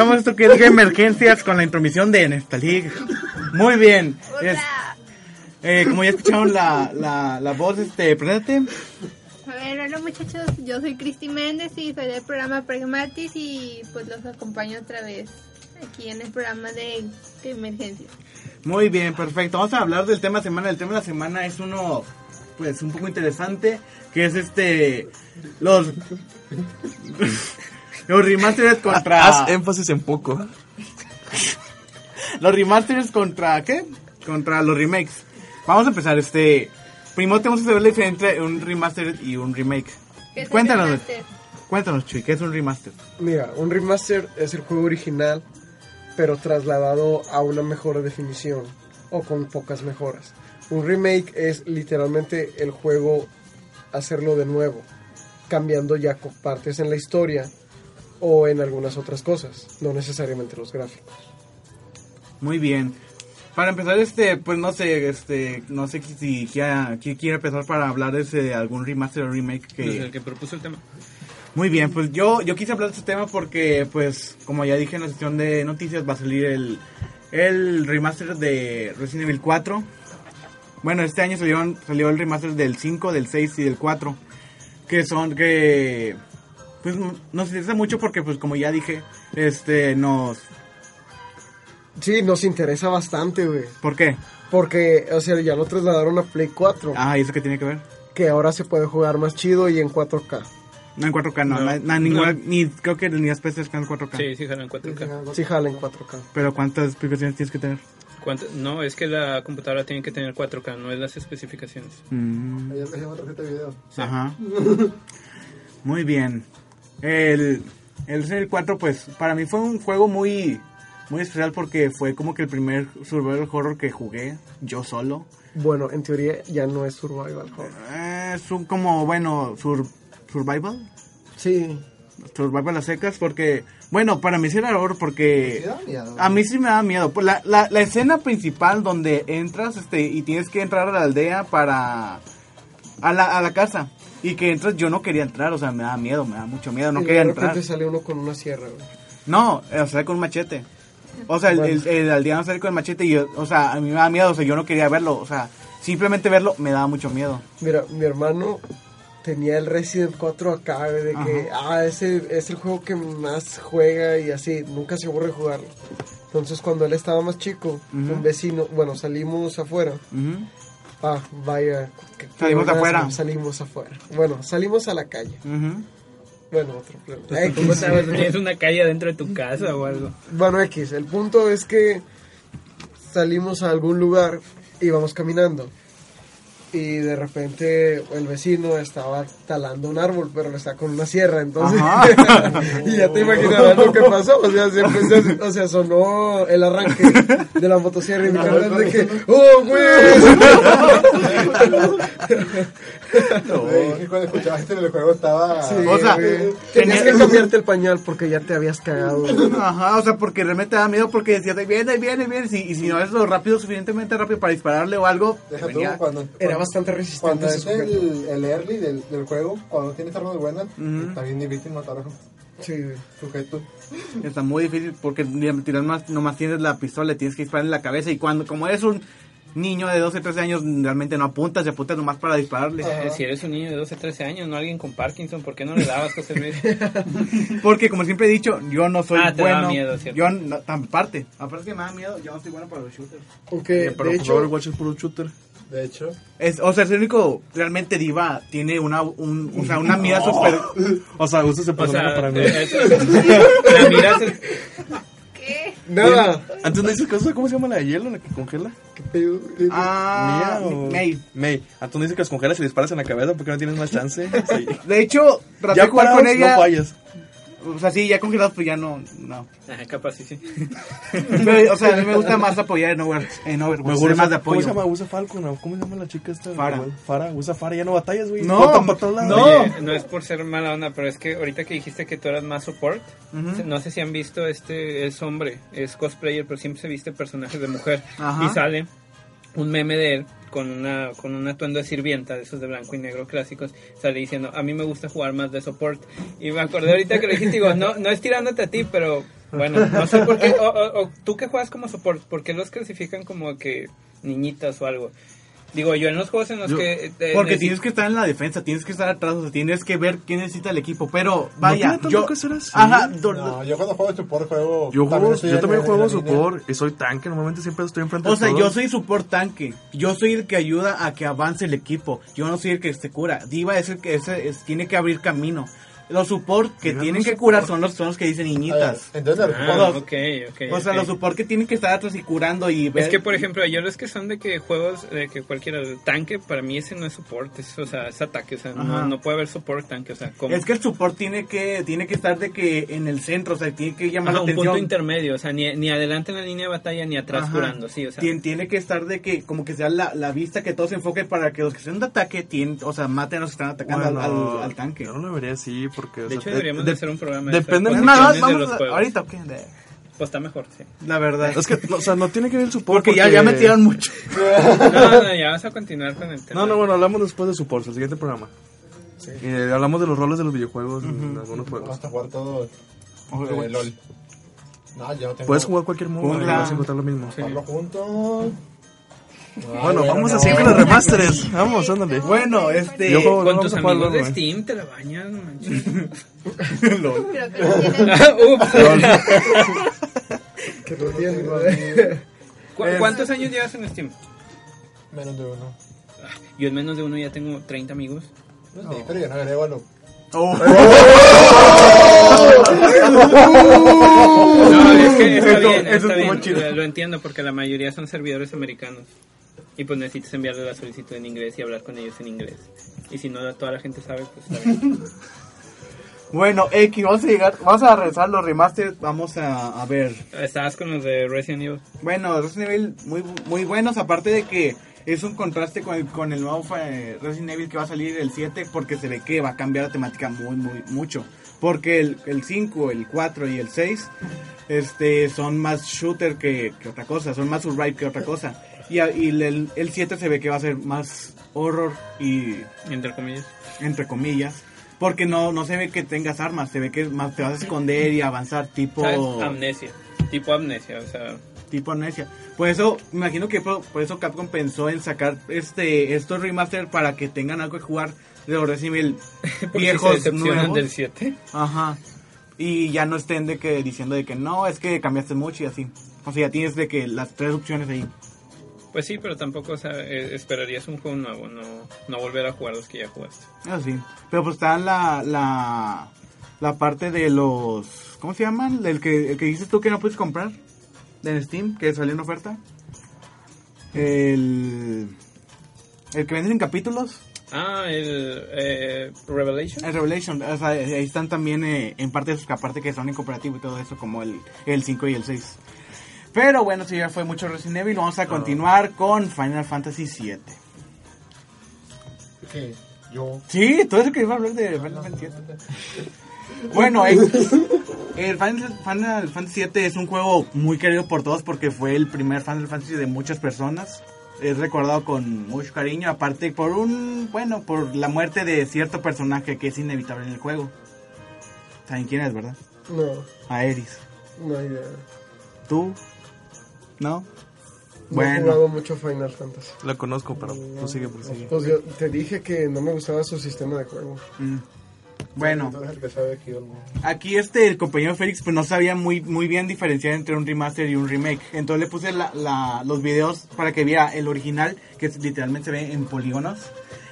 A esto que es Emergencias con la intromisión de Neftalig. Muy bien. Es- eh, como ya escucharon la, la, la voz, este, preséntate. A ver, hola muchachos, yo soy Cristi Méndez y soy del programa Pragmatis y pues los acompaño otra vez aquí en el programa de, de emergencia. Muy bien, perfecto. Vamos a hablar del tema de semana. El tema de la semana es uno, pues, un poco interesante, que es este, los, los remasters contra, Haz énfasis en poco. los remasters contra, ¿qué? Contra los remakes. Vamos a empezar, este, primero tenemos que saber la diferencia entre un remaster y un remake. ¿Qué es el Cuéntanos, remaster? cuéntanos, Chuy, ¿qué es un remaster? Mira, un remaster es el juego original, pero trasladado a una mejor definición o con pocas mejoras. Un remake es literalmente el juego hacerlo de nuevo, cambiando ya partes en la historia o en algunas otras cosas, no necesariamente los gráficos. Muy bien. Para empezar, este, pues no sé, este, no sé si quiera, quién quiere empezar para hablar de ese- algún remaster o remake que... pues, el que propuso el tema. Muy bien, pues yo, yo quise hablar de este tema porque, pues, como ya dije en la sección de noticias, va a salir el, el remaster de Resident Evil 4. Bueno, este año salieron, salió el remaster del 5, del 6 y del 4. Que son, que, pues, nos interesa mucho porque, pues, como ya dije, este, nos... Sí, nos interesa bastante, güey. ¿Por qué? Porque, o sea, ya lo trasladaron a Play 4, Ah, ¿y eso qué tiene que ver? que ahora se puede jugar más chido y en 4K. No en 4K, no. No. na- na- ninguna, No. ni, creo que ni las PCs están en 4K. Sí, sí, jalan 4K. Sí, jala en 4K. Pero ¿cuántas especificaciones tienes que tener? ¿Cuánto? No, es que la computadora tiene que tener 4K, no es las especificaciones. Mm, me hicieron tarjeta de video. Ajá. *laughs* Muy bien. El, el Resident Evil 4, pues, para mí fue un juego muy, muy especial porque fue como que el primer survival horror que jugué yo solo. Bueno, en teoría ya no es survival horror. Eh, Es un como, bueno, sur- survival. Sí, Survival a secas porque, bueno, para mí sí era horror Sí, porque... da miedo. A mí sí me da miedo. Pues la, la, la escena principal donde entras este y tienes que entrar a la aldea para... A la, a la casa. Y que entras, yo no quería entrar, o sea, me da miedo, me da mucho miedo, no y quería de entrar. repente sale uno con una sierra, güey. No, o sea, con un machete. O sea, el, Bueno. el, el aldeano sale con el machete y yo, o sea, a mí me da miedo, o sea, yo no quería verlo, o sea, simplemente verlo me daba mucho miedo. Mira, mi hermano tenía el Resident 4 acá, de que, ah, ese es el juego que más juega y así, nunca se aburre de jugarlo. Entonces, cuando él estaba más chico, un vecino, bueno, salimos afuera. Ah, vaya. que- Salimos afuera. Salimos afuera. Bueno, salimos a la calle. Bueno, otro problema. ¿Cómo X. sabes? *laughs* ¿Tienes una calle adentro de tu casa o algo? Bueno, X, el punto es que salimos a algún lugar y vamos caminando. Y de repente el vecino estaba talando un árbol, pero lo está con una sierra, entonces... *laughs* Y ya te imaginarás lo que pasó. O sea, se empezó- o sea, sonó el arranque de la motosierra y mi carnal de que... ¡Oh, güey! *laughs* Cuando escuchaste en el juego estaba... Sí, O sea, güey. tenías que cambiarte el pañal porque ya te habías cagado. güey. Ajá, o sea, porque realmente da miedo porque decías, "Ahí viene, ahí viene, ahí viene, y si, y si no es lo rápido, suficientemente rápido para dispararle o algo, Deja tú venía- cuando... Era cuando- bastante resistente Cuando es el, el early del, del juego, cuando tienes armas buenas, Ujú. está bien difícil matar a un Sí, sujeto. está muy difícil porque le tiras más, nomás tienes la pistola, le tienes que disparar en la cabeza y cuando, como eres un niño de 12, 13 años, realmente no apuntas, se apuntas nomás para dispararle. Eh, Si eres un niño de 12, 13 años, no alguien con Parkinson, ¿por qué no le dabas José Luis? *laughs* Porque como siempre he dicho, yo no soy Ah, te da bueno. miedo, ¿cierto? yo no, tan parte. Aparte que me da miedo, yo no soy bueno para los shooters. Eh, pero de por favor, hecho, Watch es puro shooter. De hecho, Es, o sea, es el único realmente diva tiene una un, o sea, una mira super O sea, usa ese O personaje sea, para mí. la miras es- ¿Qué? nada. Antes no dices cosa, ¿cómo se llama la de hielo, la que congela? ¿Qué pedo? ah, Mía o- May. May. Antes no dices que las congelas y le disparas en la cabeza porque no tienes más chance. Sí. *laughs* De hecho, traté Ya de jugar parados, con ella. no fallas. O sea, sí, ya congelados pues ya no no. Ah, capaz, sí, sí. *laughs* Pero, o sea, a mí me gusta más apoyar en Overwatch, en Overwatch, Mejor ser más de ¿Cómo apoyo. se llama? Usa Falcon. ¿no? ¿Cómo se llama la chica esta? Farah. Fara. Usa Fara. Ya no batallas, güey. No. No. Oye, no es por ser mala onda, pero es que ahorita que dijiste que tú eras más support, no sé si han visto este, es hombre, es cosplayer, pero siempre se viste personajes de mujer. Ajá. Y sale un meme de él con una con un atuendo de sirvienta, de esos de blanco y negro clásicos, sale diciendo, a mí me gusta jugar más de support. Y me acordé ahorita que le dijiste, digo, no, no es tirándote a ti, pero bueno, no sé por qué, o, o- tú que juegas como support, ¿por qué los clasifican como que niñitas o algo? Digo, yo en los juegos en los Yo- que... eh, Porque necesito- tienes que estar en la defensa, tienes que estar atrás, o sea, tienes que ver quién necesita el equipo. Pero vaya, yo. que ser así. Ajá, do- no, yo cuando juego support juego... Yo, juego, yo en- también en juego línea. support y soy tanque. Normalmente siempre estoy enfrente O sea, todos. yo soy support tanque. Yo soy el que ayuda a que avance el equipo. Yo no soy el que se cura. Diva es el que ese es- tiene que abrir camino. Los support que tienen que curar son los, son los que dicen A ver, niñitas. entonces Ah, ok. O sea, ok. los support que tienen que estar atrás y curando y ver. Es que, por ejemplo, yo los que son de que juegos, de que cualquiera, el tanque, para mí ese no es support, es, o sea, es ataque, o sea, no, no puede haber support tanque, o sea, como Es que el support tiene que tiene que estar de que en el centro, o sea, tiene que llamar Ajá, la un atención. punto intermedio, o sea, ni, ni adelante en la línea de batalla ni atrás Ajá. curando, sí, o sea. Tien- tiene que estar de que como que sea la, la vista que todos se enfoquen para que los que sean de ataque tienen, o sea, maten a los que están atacando al- Bueno, al, al tanque. Yo no lo vería así porque. o De sea, hecho, de- deberíamos de- de hacer un programa de depende eso, posiciones vamos, de los vamos a- juegos. ahorita, ¿qué? De- Pues está mejor, sí. La verdad. Es que, no, o sea, no tiene que ver el support. porque, ya, ya me tiraron mucho. *laughs* No, no, ya vas a continuar con el tema. No, no, bueno, hablamos después de support, el siguiente programa. Y eh, hablamos de los roles de los videojuegos en algunos juegos. Hasta jugar todo... eh, LOL. No, yo no tengo... Puedes jugar cualquier modo y vas a encontrar lo mismo. Jugarlo juntos... Bueno, vamos a no. seguir con los remasteres. Vamos, ándale. Bueno, este. Yo juego- Con vamos tus a amigos de. Steam te la bañas, no manches. *laughs* LOL. Tienen, *laughs* *laughs* ¿Cu- ¿Cuántos años llevas en Steam? Menos de uno. Yo en menos de uno ya tengo 30 amigos. Sí, pero yo no agrego a lo Oh. No, es que está bien, está bien, Lo entiendo porque la mayoría son servidores americanos. Y pues necesitas enviarle la solicitud en inglés y hablar con ellos en inglés. Y si no toda la gente sabe, pues está *laughs* bien. Bueno, X, vamos a llegar, vamos a regresar los remasters, vamos a, a ver. Estabas con los de Resident Evil. Bueno, Resident Evil muy, muy buenos, aparte de que es un contraste con el, con el nuevo eh, Resident Evil que va a salir el 7, porque se ve que va a cambiar la temática muy, muy, mucho. Porque el, el 5, el 4 y el 6 este, son más shooter que, que otra cosa, son más survive que otra cosa. Y, y el, el 7 se ve que va a ser más horror y Entre comillas. entre comillas. Porque no, no se ve que tengas armas, se ve que más te vas a esconder y avanzar tipo... ¿Sabes? Amnesia. Tipo amnesia, o sea. tipo amnesia. Por eso, me imagino que por, por eso Capcom pensó en sacar este estos remaster para que tengan algo que jugar de los Resident *laughs* viejos se nuevos. del 7. Ajá. Y ya no estén de que diciendo de que no, es que cambiaste mucho y así. O sea, ya tienes de que las tres opciones ahí. Pues sí, pero tampoco o sea, eh, esperarías un juego nuevo, no, no volver a jugar los que ya jugaste. Eso sí. Pero pues está la la la parte de los ¿cómo se llaman? El que el que dices tú que no puedes comprar de Steam, que salió en oferta. El el que venden en capítulos. Ah, el eh, Revelation. El Revelation, o sea, ahí están también eh, en parte de sus que aparte que son en cooperativo y todo eso, como el, el 5 y el 6. Pero bueno, si ya fue mucho Resident Evil, vamos a continuar con Final Fantasy 7. ¿Qué? Yo. Sí, todo eso que iba a hablar de Final Fantasy 7. Bueno, *laughs* el, el Final, Final Fantasy 7 es un juego muy querido por todos porque fue el primer Final Fantasy de muchas personas. Es recordado con mucho cariño, aparte por un, bueno, por la muerte de cierto personaje que es inevitable en el juego. ¿Saben quién es, verdad? No, Aeris. no hay idea. ¿Tú? ¿No? No he Bueno. jugado mucho Final Fantasy. La conozco, pero prosigue, prosigue. Pues yo te dije que no me gustaba su sistema de juego. Mm. Bueno. No. Aquí este, el compañero Félix, pues no sabía muy, muy bien diferenciar entre un remaster y un remake. Entonces le puse la, la- los videos para que viera el original, que es- literalmente se ve en polígonos.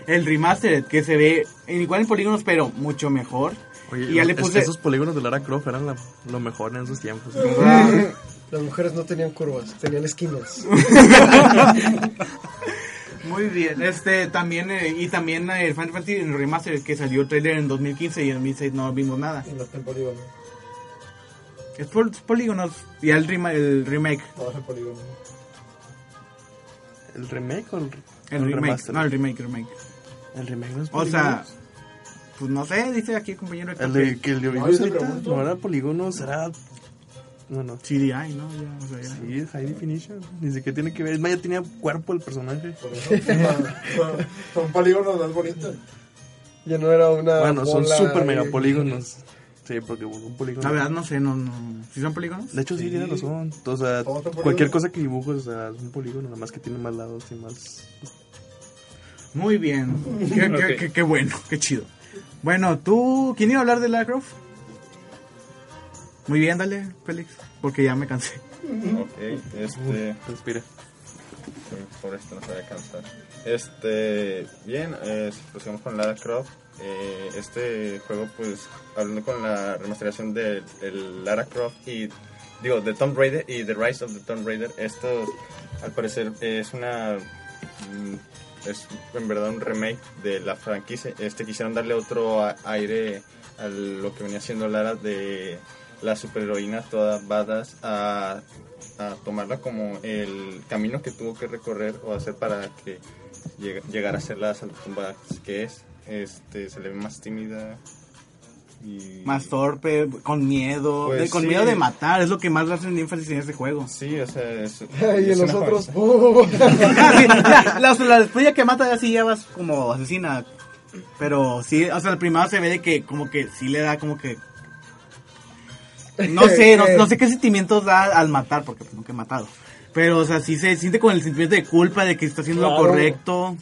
El remaster, que se ve en- igual en polígonos, pero mucho mejor. Oye, y ya le es- puse... esos polígonos de Lara Croft eran la- lo mejor en esos tiempos. *laughs* Las mujeres no tenían curvas, tenían esquinas. *laughs* Muy bien, este también, eh, y también eh, el Final Fantasy en remaster, que salió el trailer en 2015 y en 2006 no vimos nada. Y no está en polígono. Es por polígonos, y el, rema- el remake. No es en polígono. ¿El remake o el, El o remake, remaster? no, el remake, remake. El remake no es O sea, polígonos. pues no sé, dice aquí el compañero. El de que el de No, Windows yo te 7 pregunto. no era polígonos, era. Bueno, CDI, ¿no? Ya, o sea, ya. sí, High Definition. Ni siquiera tiene que ver. Es más, ya tenía cuerpo el personaje. Por eso. son, son polígonos más bonitos. Ya no era una. Bueno, son super mega polígonos. Sí, porque un polígono. La verdad no sé, no, no. ¿Sí son polígonos? De hecho, sí, tiene razón. O sea, cualquier cosa que dibujes, o sea, es un polígono, nada más que tiene más lados y más. Muy bien. Qué, qué- *laughs* qué bueno, qué chido. Bueno, tú, ¿quién iba a hablar de Lara Croft? Muy bien, dale, Félix, porque ya me cansé. Ok, este. Respira. Por esto no se va a cansar. Este, bien, eh, si proseguimos con Lara Croft. eh, este juego, pues, hablando con la remasterización de el Lara Croft y, digo, de Tomb Raider y The Rise of the Tomb Raider, esto, al parecer, es una. mm, Es en verdad un remake de la franquicia. Este quisieron darle otro a- aire a lo que venía siendo Lara de la superheroína toda badass a a tomarla como el camino que tuvo que recorrer o hacer para que llega- llegara a ser la tumba que es. Este, se le ve más tímida y... Más torpe, con miedo, Pues de- con sí. miedo de matar, es lo que más le hacen énfasis en este juego. Sí, o sea, es... *laughs* y es en. ¡oh! Ah, sí, ya, la, la después ya que mata ya sí ya vas como asesina. Pero sí, o sea, el primero se ve de que como que sí le da como que... No sé, no, *laughs* no sé qué sentimientos da al matar, porque pues, nunca he matado. Pero, o sea, sí se siente con el sentimiento de culpa de que está haciendo lo correcto.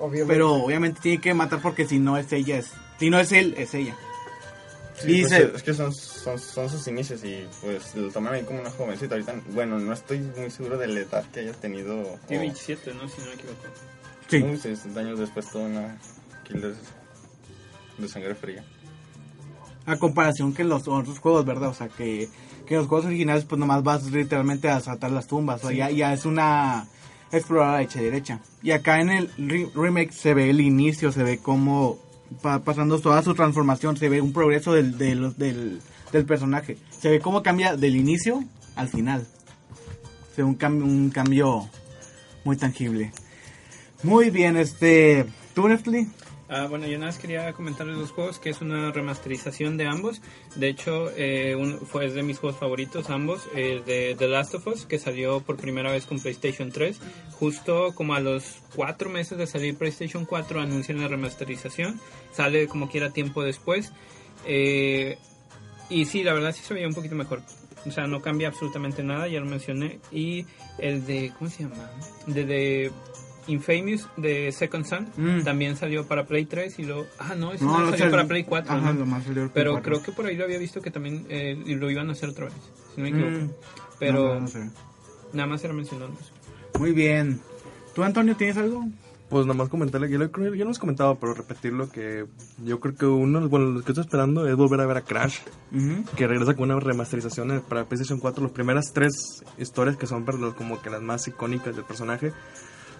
Obviamente. Pero obviamente tiene que matar porque si no es ella, es... Si no es él, es ella. Sí, Y pues, se- es que son, son, son sus inicios y pues lo toman ahí como una jovencita. Ahorita, bueno, no estoy muy seguro de la edad que haya tenido. Tiene o- 27, ¿no? Si no me equivoco. Sí. Uy, 60 años después, toda una killer de sangre fría. A comparación que los otros juegos, ¿verdad? O sea, que, que los juegos originales, pues nomás vas literalmente a saltar las tumbas. O sea, ya, ya es una explorar hecha derecha. Y acá en el re- remake se ve el inicio, se ve cómo pasando toda su transformación, se ve un progreso del, del, del, del personaje. Se ve cómo cambia del inicio al final. Se ve un cambio, un cambio muy tangible. Muy bien, este... ¿Tú? Ah, bueno, yo nada más quería comentarles los juegos, que es una remasterización de ambos. De hecho, eh, un- fue es de mis juegos favoritos ambos, el de The Last of Us, que salió por primera vez con PlayStation 3. Justo como a los cuatro meses de salir PlayStation 4 anuncian la remasterización. Sale como quiera tiempo después. Eh, y sí, la verdad sí se veía un poquito mejor. O sea, no cambia absolutamente nada, ya lo mencioné. Y el de, ¿cómo se llama? De, de Infamous de Second Son Mm. también salió para Play 3 y lo... Ah, no, ese No, no, salió sal- para Play 4. Ajá, ¿no? lo más salió Pero 4. creo que por ahí lo había visto que también eh, lo iban a hacer otra vez, si no me equivoco. Mm. Pero No, no sé. nada más era mencionando eso. Muy bien. ¿Tú, Antonio, tienes algo? Pues nada más comentarle, ya lo, ya lo hemos comentado, pero repetirlo que yo creo que uno, bueno, lo que estoy esperando es volver a ver a Crash, Ujú. que regresa con una remasterización para PlayStation 4, las primeras tres historias que son para los- como que las más icónicas del personaje.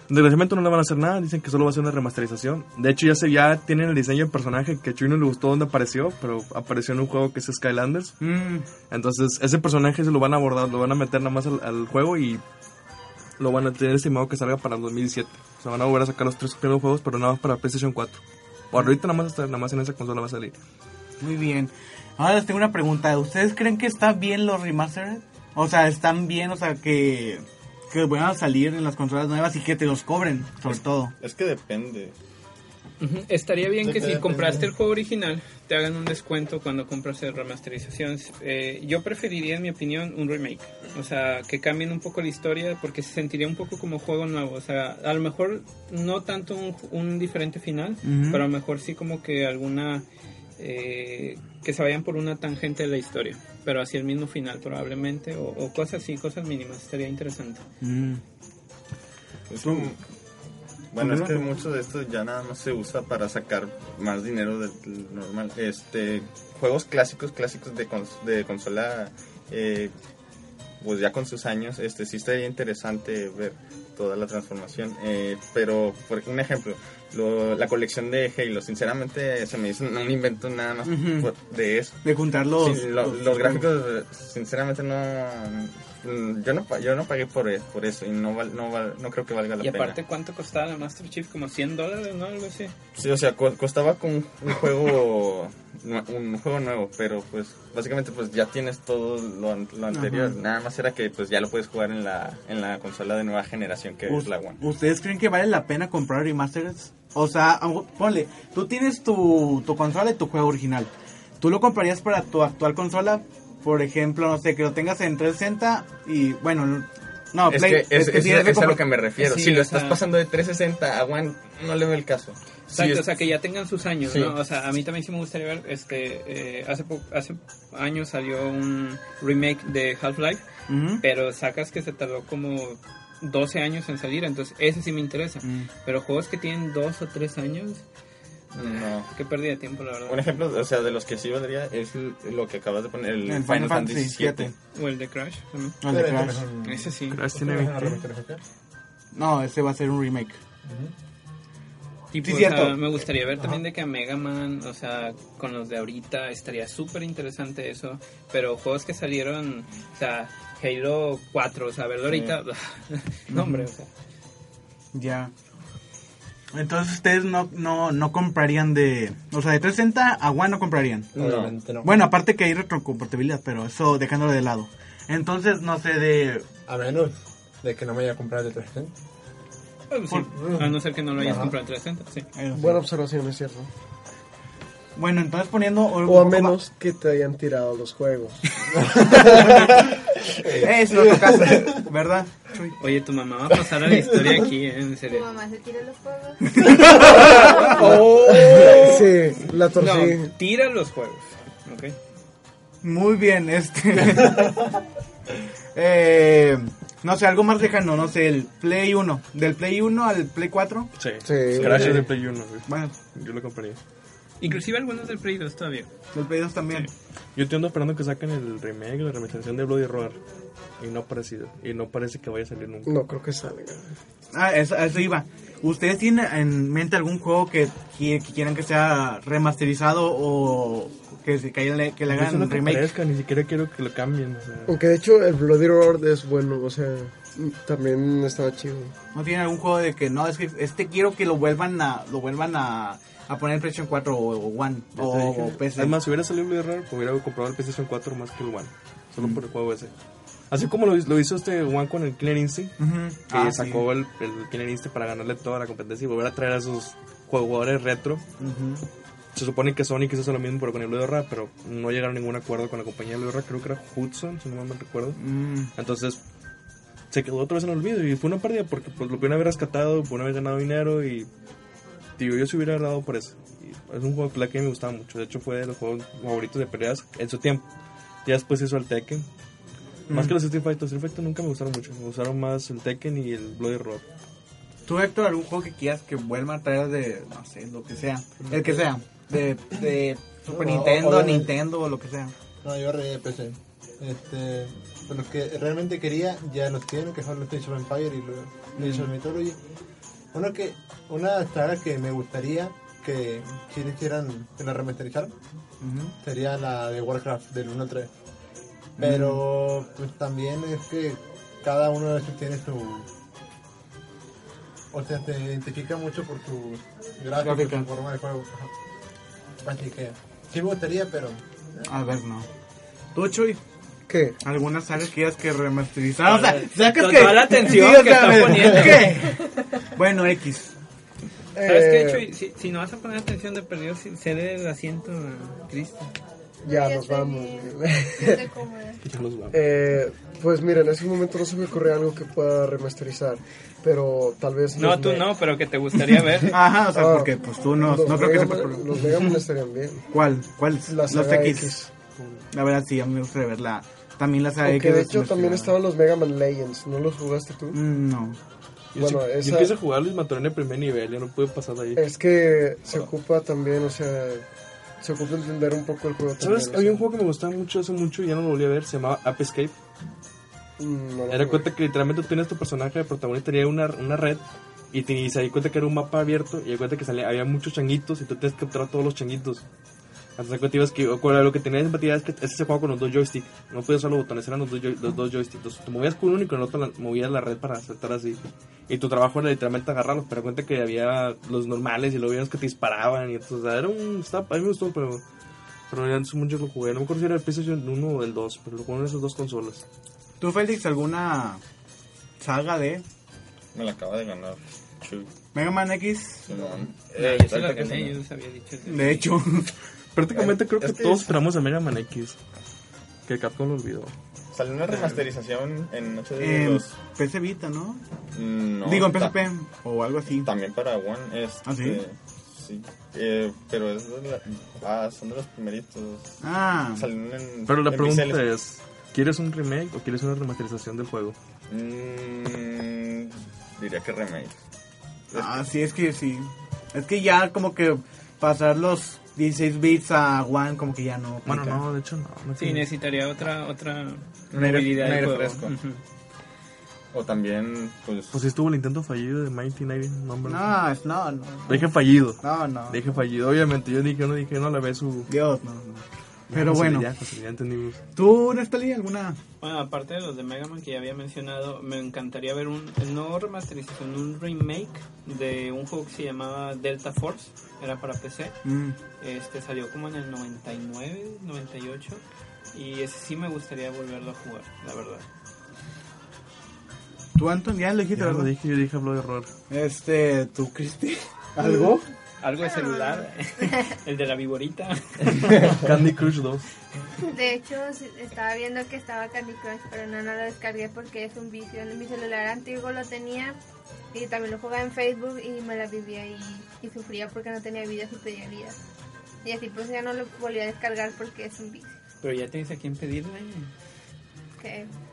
Desgraciadamente no le van a hacer nada, dicen que solo va a ser una remasterización. De hecho ya se ya tienen el diseño del personaje que a Chuy no le gustó donde apareció, pero apareció en un juego que es Skylanders. Mm. Entonces, ese personaje se lo van a abordar, lo van a meter nada más al, al juego y lo van a tener estimado que salga para el 2017. O sea, van a volver a sacar los tres primeros juegos, pero nada más para PlayStation 4. Por ahorita nada más, nada más en esa consola va a salir. Muy bien. Ahora les tengo una pregunta. ¿Ustedes creen que están bien los remastered? O sea, ¿están bien? O sea, que, que van a salir en las consolas nuevas y que te los cobren, sobre todo. Es que depende. Estaría bien que si compraste el juego original te hagan un descuento cuando compras el remasterización. Eh, yo preferiría, en mi opinión, un remake. O sea, que cambien un poco la historia porque se sentiría un poco como juego nuevo. O sea, a lo mejor no tanto un, un diferente final, pero a lo mejor sí como que alguna... eh, que se vayan por una tangente de la historia, pero así el mismo final probablemente, o, o cosas así, cosas mínimas, estaría interesante. Mm. Es un- bueno, es que mucho de esto ya nada más se usa para sacar más dinero del del normal. Este, juegos clásicos, clásicos de, cons- de consola, eh, pues ya con sus años, este sí estaría interesante ver toda la transformación. eh, pero, por un ejemplo, lo- la colección de Halo, sinceramente se me hizo un invento nada más de eso. De juntar los... Sí, lo- los, gráficos, sinceramente, no. mm, Yo no, pa- yo no pagué por, e- por eso y no, val- no, val- no creo que valga la Y pena. aparte, ¿cuánto costaba la Master Chief? Como 100 dólares, ¿no? Algo así. Sí, o sea, co- costaba con un, un juego un juego nuevo, pero pues básicamente pues ya tienes todo lo, an- lo anterior. Ajá. Nada más era que pues ya lo puedes jugar en la, en la consola de nueva generación que es la One. ¿Ustedes creen que vale la pena comprar remastered? O sea, ponle, tú tienes tu, tu consola y tu juego original. ¿Tú lo comprarías para tu actual consola? Por ejemplo, no sé, que lo tengas en 360 y bueno, no, es Play- que es, es- tienes que es a lo que me refiero. Sí, si lo o estás sea- pasando de 360 a One, no le veo el caso. Exacto, o sea, que ya tengan sus años, Sí. ¿no? O sea, a mí también sí me gustaría ver, este, eh, hace, po- hace años salió un remake de Half-Life, pero sacas que se tardó como 12 años en salir, entonces ese sí me interesa. Mm. Pero juegos que tienen 2 o 3 años, No. qué pérdida de tiempo, la verdad. Un ejemplo, o sea, de los que sí valdría es lo que acabas de poner, el, El Final, Final Fantasy Fantasy VII. VII. O el de Crash también. No, el de Crash. Ese sí. Crash ¿Este tiene no es una 20. remasterización? No, ese va a ser un remake. Tipo, Sí, o cierto. sea, me gustaría ver también de que a Mega Man, o sea, con los de ahorita, estaría súper interesante eso. Pero juegos que salieron, o sea, Halo 4, o sea, verlo ahorita, *laughs* no, hombre, o sea. Ya. Entonces ustedes no, no, no comprarían de... O sea, de 360 a One no comprarían. Obviamente no. Bueno, aparte que hay retrocompatibilidad, pero eso dejándolo de lado. Entonces, no sé, de... A menos de que no me haya comprado de 360. Pues sí, a no ser que no lo hayas Ajá. comprado en 360, sí. Buena observación, es cierto. Bueno, entonces poniendo... O a menos que te hayan tirado los juegos. Eh, *laughs* es lo caso, ¿verdad? Chuy? Oye, tu mamá va a pasar a la historia aquí, ¿eh? en Tu serio. mamá se tira los juegos. *laughs* Sí, la torcí. No, tira los juegos, ¿ok? Muy bien, este... *laughs* eh, no sé, algo más lejano, no sé, el Play 1. Del Play 1 al Play 4. Sí. Sí. Crash es de Play 1, güey. Bueno, Yo lo compraría. Inclusive algunos del Play 2 todavía. Los Play 2 también. Yo estoy esperando que saquen el remake, la remasterización de Bloody Roar. Y no ha aparecido. Y no parece que vaya a salir nunca. No creo que salga. Ah, eso, eso iba. ¿Ustedes tienen en mente algún juego que, que, que quieran que sea remasterizado o que, se- que, le, que le no hagan que remake? parezca, ni siquiera quiero que lo cambien. O sea, Aunque de hecho el Bloody Roar es bueno, o sea, también estaba chido. ¿No tienen algún juego de que no, es que este quiero que lo vuelvan a lo vuelvan a, a poner en PlayStation 4 o, o One o, o PC? Además, si hubiera salido Bloody Roar, pues hubiera comprado el PlayStation 4 más que el One. Solo por el juego ese. Así como lo, lo hizo este One con el Killer Instinct. Ujú. Que Ah, sacó el, el Killer Instinct para ganarle toda la competencia y volver a traer a sus jugadores retro. sí. Ujú. Se supone que Sony quiso hacer lo mismo pero con el Bloody Roar, pero no llegaron a ningún acuerdo con la compañía de Bloody Roar. Creo que era Hudson, si no mal recuerdo. Mm. Entonces se quedó otra vez en el olvido y fue una pérdida porque pues, lo pudieron haber rescatado, pudieron haber ganado dinero y digo, yo se hubiera dado por eso. Es un juego que la que me gustaba mucho, de hecho fue de los juegos favoritos de peleas en su tiempo. Ya después hizo el Tekken. Más Mm. que los Street Fighter, Street Fighter nunca me gustaron mucho, me gustaron más el Tekken y el Bloody Roar. ¿Tú, Héctor, algún juego que quieras que vuelva a traer de, no sé, lo que sea? El que sea. De, de Super No, Nintendo, obviamente. Nintendo o lo que sea. No, yo re de PC. Este, los que realmente quería ya los tienen, que son los of Empire y los Age of Mythology. Uno que, una saga que me gustaría que si le hicieran, que la remasterizaran, sería la de Warcraft del 1 al 3. Pero pues también es que cada uno de esos tiene su... O sea, te identifica mucho por gráfico, Gráfica. tu forma de juego. Así que sí me gustaría, pero... A ver, no. ¿Tú, Chuy? ¿Qué? ¿Algunas sagas que quieras que remasterizar? O sea, sacas con que... toda la atención que está poniendo. ¿Qué? Bueno, X. ¿Sabes Eh, qué, Chuy? Si, si no vas a poner atención de perdido, si- cede el asiento a Cristo. Ya nos vamos. Ya los vamos. Eh, pues mira, en ese momento no se me ocurre algo que pueda remasterizar, pero tal vez... No, tú me- no, pero que te gustaría ver. *laughs* Ajá, o sea, Ah, porque pues tú no, los no creo que por- Los Mega estarían bien. ¿Cuál? ¿Cuál? La Los X. X. La verdad sí, a mí me gustaría verla. También la saga Aunque X. de hecho también estaban los Mega Man Legends, ¿no los jugaste tú? Mm, No. Yo, bueno, sí- esa- yo quise jugarlo y me en el primer nivel, ya no pude pasar de ahí. Es que se ocupa también, o sea, se ocupa entender un poco el juego ¿Sabes? también. Había o un juego que me gustaba mucho hace mucho y ya no lo volví a ver, se llamaba App Escape. sea, mm, no lo Era jugué. cuenta que literalmente tú tienes tu personaje de protagonista, tenía una, una red y, te, y se di cuenta que era un mapa abierto y di cuenta que salía, había muchos changuitos y tú tienes que capturar a todos los changuitos. Hasta que con lo que tenía simpatía es que ese se jugaba con los dos joysticks, no podías usar los botones, eran los dos, joy- los dos joysticks. Entonces, te movías con uno y con el otro la- movías la red para saltar así. Y tu trabajo era literalmente agarrarlos, pero cuenta que había los normales y luego había los que te disparaban y entonces o sea, era un... Estaba, a mí me gustó, pero... Pero ya hace mucho lo jugué, no me acuerdo si era el PlayStation 1 o el 2, pero lo jugué en esas dos consolas. ¿Tú, Félix, alguna saga de Me la acaba de ganar. Chuy. Mega Man X? Simón. No, Eh, yo se la que gané, yo les había dicho. De hecho. *laughs* Prácticamente Eh, creo que es que todos es- esperamos a Mega Man X. Que Capcom lo olvidó. Salió una remasterización en HD de En los... PC Vita, ¿no? No, Digo, en PSP o algo así. También para One. Este, ¿Ah, sí? Sí. Eh, pero es de la- ah, son de los primeritos. Ah, Salieron en, Pero la en pregunta pixeles. es, ¿quieres un remake o quieres una remasterización del juego? Mm, diría que remake. ah, sí, es que sí. Es que ya como que pasar los 16 bits a One como que ya no. Bueno, no, de hecho no. no Sí, tiene- necesitaría otra otra Un aire- movilidad un del aire juego. fresco. Ujú. O también, pues... Pues sí estuvo el intento fallido de Mighty Night Number. No, es- no, no. Dije fallido. No, no. Dije fallido, obviamente. Yo dije, no dije, no le ve su... Dios, no, no. Pero bueno, Ya, ya entendimos. ¿tú, Nestali, alguna? Bueno, aparte de los de Mega Man que ya había mencionado, me encantaría ver un no remasterización, un remake de un juego que se llamaba Delta Force, era para PC. Mm, Este salió como en el 99, 98 y ese sí me gustaría volverlo a jugar, la verdad. ¿Tú, Anton? Ya lo dijiste, Ya lo ¿verdad? dije, yo dije hablo de error. Este, ¿tú, Cristi? ¿Algo? Algo de celular, el de la viborita. *laughs* Candy Crush 2. De hecho, estaba viendo que estaba Candy Crush, pero no, no lo descargué porque es un vicio. En mi celular antiguo lo tenía y también lo jugaba en Facebook y me la vivía y, y sufría porque no tenía vidas y pedía vidas. Y así pues ya no lo volví a descargar porque es un vicio. Pero ya tienes a quién pedirle. Que ¿Vicio?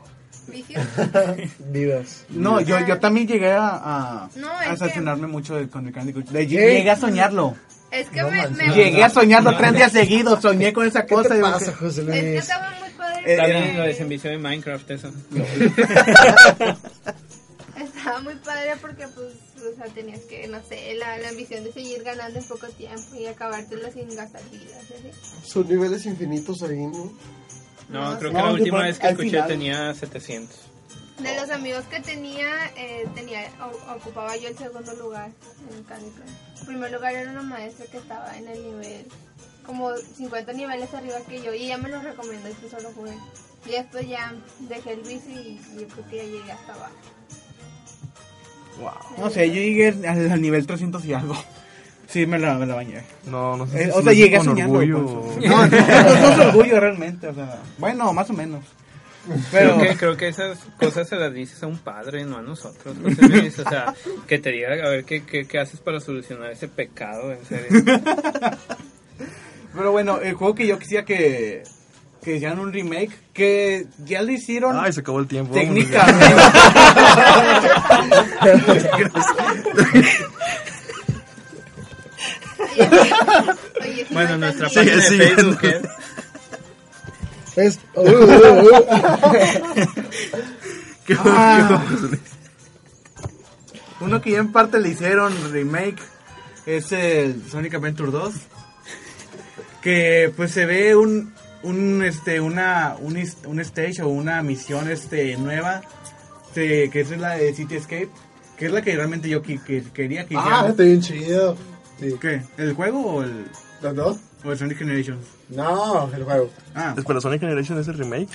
*laughs* Vidas. No, yo, yo también llegué a, a, No, a que- mucho de- con el Candy Crush. De- Llegué a soñarlo. Es que No me, me- Llegué a soñarlo tres días seguidos. Soñé con esa ¿Qué cosa. te y- pasa, José es que Luis? estaba muy padre. Eh, También lo desenvició de Minecraft eso. *laughs* Estaba muy padre porque, pues, o sea, tenías que, no sé, la, la ambición de seguir ganando en poco tiempo y acabártelo sin gastar vidas, ¿sí? Son niveles infinitos ahí, ¿no? No, creo que la última vez que escuché tenía 700. De los amigos que tenía, eh, tenía o- ocupaba yo el segundo lugar en Candy Crush. El primer lugar era una maestra que estaba en el nivel, como 50 niveles arriba que yo, y ella me lo recomendó y pues solo jugué. Y después ya dejé el vicio y yo creo que ya llegué hasta abajo. No sé, yo llegué al, al nivel 300 y algo. Sí, me la, me la bañé. No, no sé. Eh, si o lo sea, llegué soñando. orgullo pues. o- *laughs* No, no, no, no es orgullo realmente. O sea, bueno, más o menos. Pero, Creo que, creo que esas cosas se las dices a un padre, no a nosotros. José Luis. O sea, que te diga a ver qué, qué, qué haces para solucionar ese pecado, en serio. pero bueno, el juego que yo quisiera que, que hicieran un remake, que ya lo hicieron Ay, se acabó el tiempo. técnicamente. *laughs* *laughs* Oye, oye, sí Bueno, no nuestra página de. Facebook ¿eh? es uh, uh, uh. *laughs* ¿Qué Ah. Uno que ya en parte le hicieron remake es el Sonic Adventure 2. Que pues se ve un, un este una un, un stage o una misión este nueva este, que es la de City Escape, que es la que realmente yo qui- que quería que Ah, está bien chido. Sí. ¿Qué? ¿El juego o el, ¿Los dos? o el Sonic Generations? No, el juego. Ah, Espera, Sonic Generation es el remake.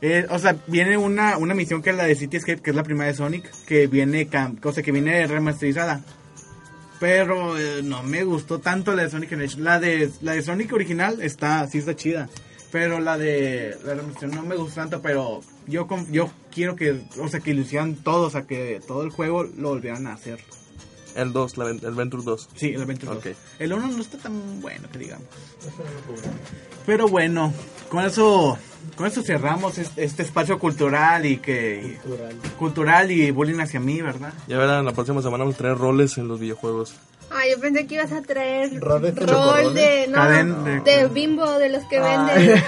Eh, o sea, viene una, una misión que es la de City Escape, que es la primera de Sonic, que viene cam- cosa que viene remasterizada. Pero eh, no me gustó tanto la de Sonic Generation. La de la de Sonic original está sí está chida, pero la de la remaster no me gustó tanto, pero yo con- yo quiero que, o sea, que lo hicieran todo, o sea, que todo el juego lo volvieran a hacer. El 2, la, el Venture 2. Sí, el Adventure Ok. 2. El 1 no está tan bueno, que digamos. Pero bueno, con eso con eso cerramos es- este espacio cultural y que cultural y bullying hacia mí, ¿verdad? Ya verán, la próxima semana vamos a traer roles en los videojuegos. Ah, yo pensé que ibas a traer ¿Rol de rol de, no, de- de bimbo, de los que Ay, venden.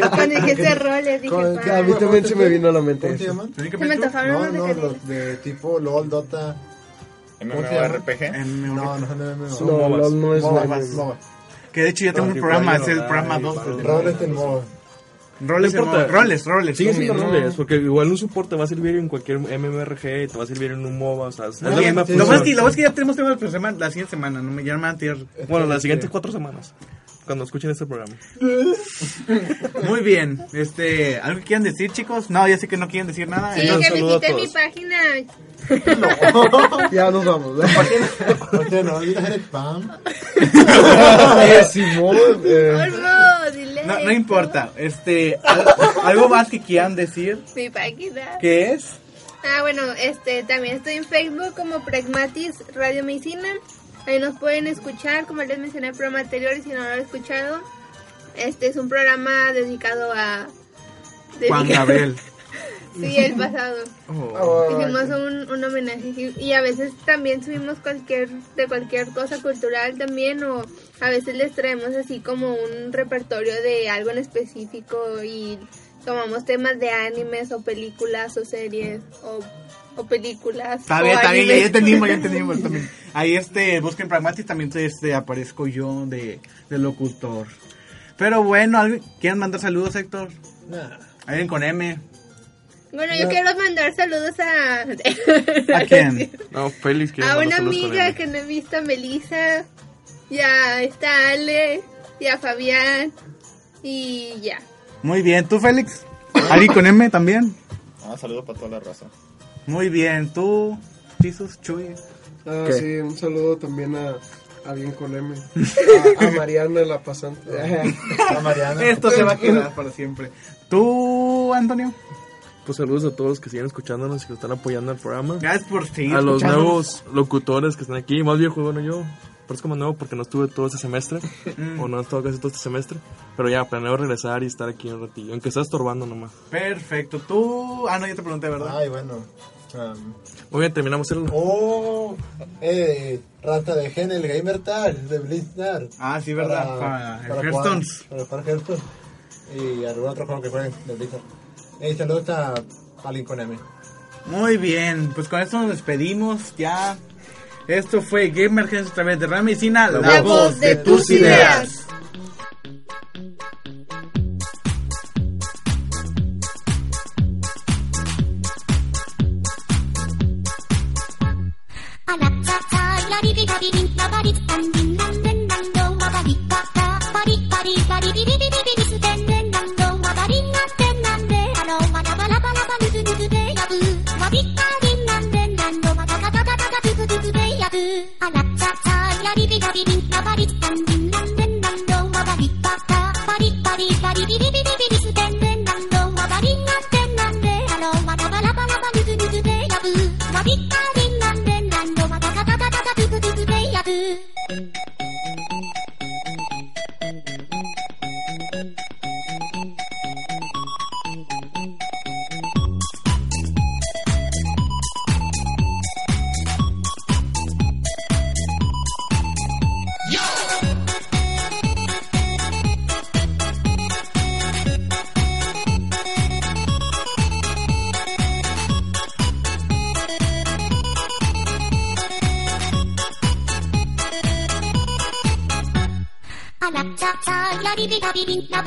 no, Cuando dijiste roles, dije, Con-. A mí también se me vino a la mente ¿Cómo se eso. llaman? Se me Adventure, antojaron No, no, los de tipo LOL, Dota. MMORPG. No, no, no, no, no. No, MOBAs. no, no es MOBAs, MOBAs. MOBAs. Que de hecho yo tengo un programa, es el programa 2. el de- Roles en MOBAs. Roles, roles, roles. Sigue siendo roles, porque igual un support te va a servir en cualquier MMRG, te va a servir en un MOBA, o sea, es la Muy bien. misma Lo función. que, lo es que ya tenemos temas la semana, la siguiente semana, no me ya no me van a tirar. Bueno, las siguientes cuatro semanas, cuando escuchen este programa. *laughs* Muy bien, este, ¿algo que quieran decir, chicos? No, ya sé que no quieren decir nada. Sí, Entonces, que a visité mi todos. Página. *laughs* Ya nos vamos. Oye, no olvides el spam. *laughs* Eh, Simón, eh. No, no importa, este, al- algo más que quieran decir, Mi página. ¿qué es? Ah, bueno, este, también estoy en Facebook como Pragmatis Radio Medicina. Ahí nos pueden escuchar, como les mencioné en el programa anterior, y si no lo han escuchado, este es un programa dedicado a... Juan Gabriel. *laughs* Sí, *laughs* el pasado. Oh. Hicimos un, un homenaje y- a veces también subimos cualquier de cualquier cosa cultural también o a veces les traemos así como un repertorio de algo en específico y tomamos temas de animes o películas o series o, o películas. Está bien, está bien, ya, entendimos, ya *laughs* entendimos también. Ahí este, busquen Pragmatis, también este, aparezco yo de, de locutor. Pero bueno, ¿algo- ¿quieren mandar saludos, Héctor? Nah. Alguien con M. Bueno, yo quiero mandar saludos a... ¿A *laughs* quién? No, Félix a mandar una saludos amiga que no he visto, a Melissa, y a esta Ale, y a Fabián, y ya. Muy bien, ¿tú, Félix? ¿Alguien con M también? Ah, saludo para toda la raza. Muy bien, ¿tú? Jesus, Chuy. ah, ¿Qué? sí, un saludo también a alguien con M. *laughs* A, a Mariana la pasante. *laughs* A Mariana. Esto se va a quedar para siempre. ¿Tú, Antonio? Pues saludos a todos los que siguen escuchándonos y que están apoyando el programa. Gracias por seguir A los nuevos locutores que están aquí, más viejos, bueno, yo. parece como nuevo porque no estuve todo este semestre, *laughs* o no he estado casi todo este semestre, pero ya planeo regresar y estar aquí un ratillo, aunque está estorbando nomás. Perfecto. Tú. Ah, no, ya te pregunté, ¿verdad? Ay, bueno. um, Muy bien, terminamos el... oh, eh, rata de Gen, el gamer tal, de Blizzard. Ah, sí, ¿verdad? Para el Hearthstones. Para, para Hearthstone. Y algún otro juego que jueguen de Blizzard. Hey, saludos a, a Lincoln M. Muy bien, pues con esto nos despedimos ya. Esto fue Gamergencia a través de Ramicina, la, voz de, tus ideas. ラブあらたたラビビラビビラバリタンビンランデンランドマバリパパバリパリバリビリビリビリ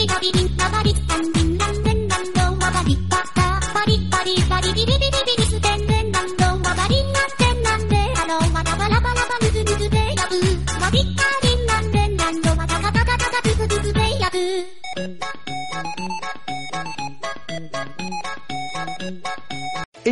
のとびなり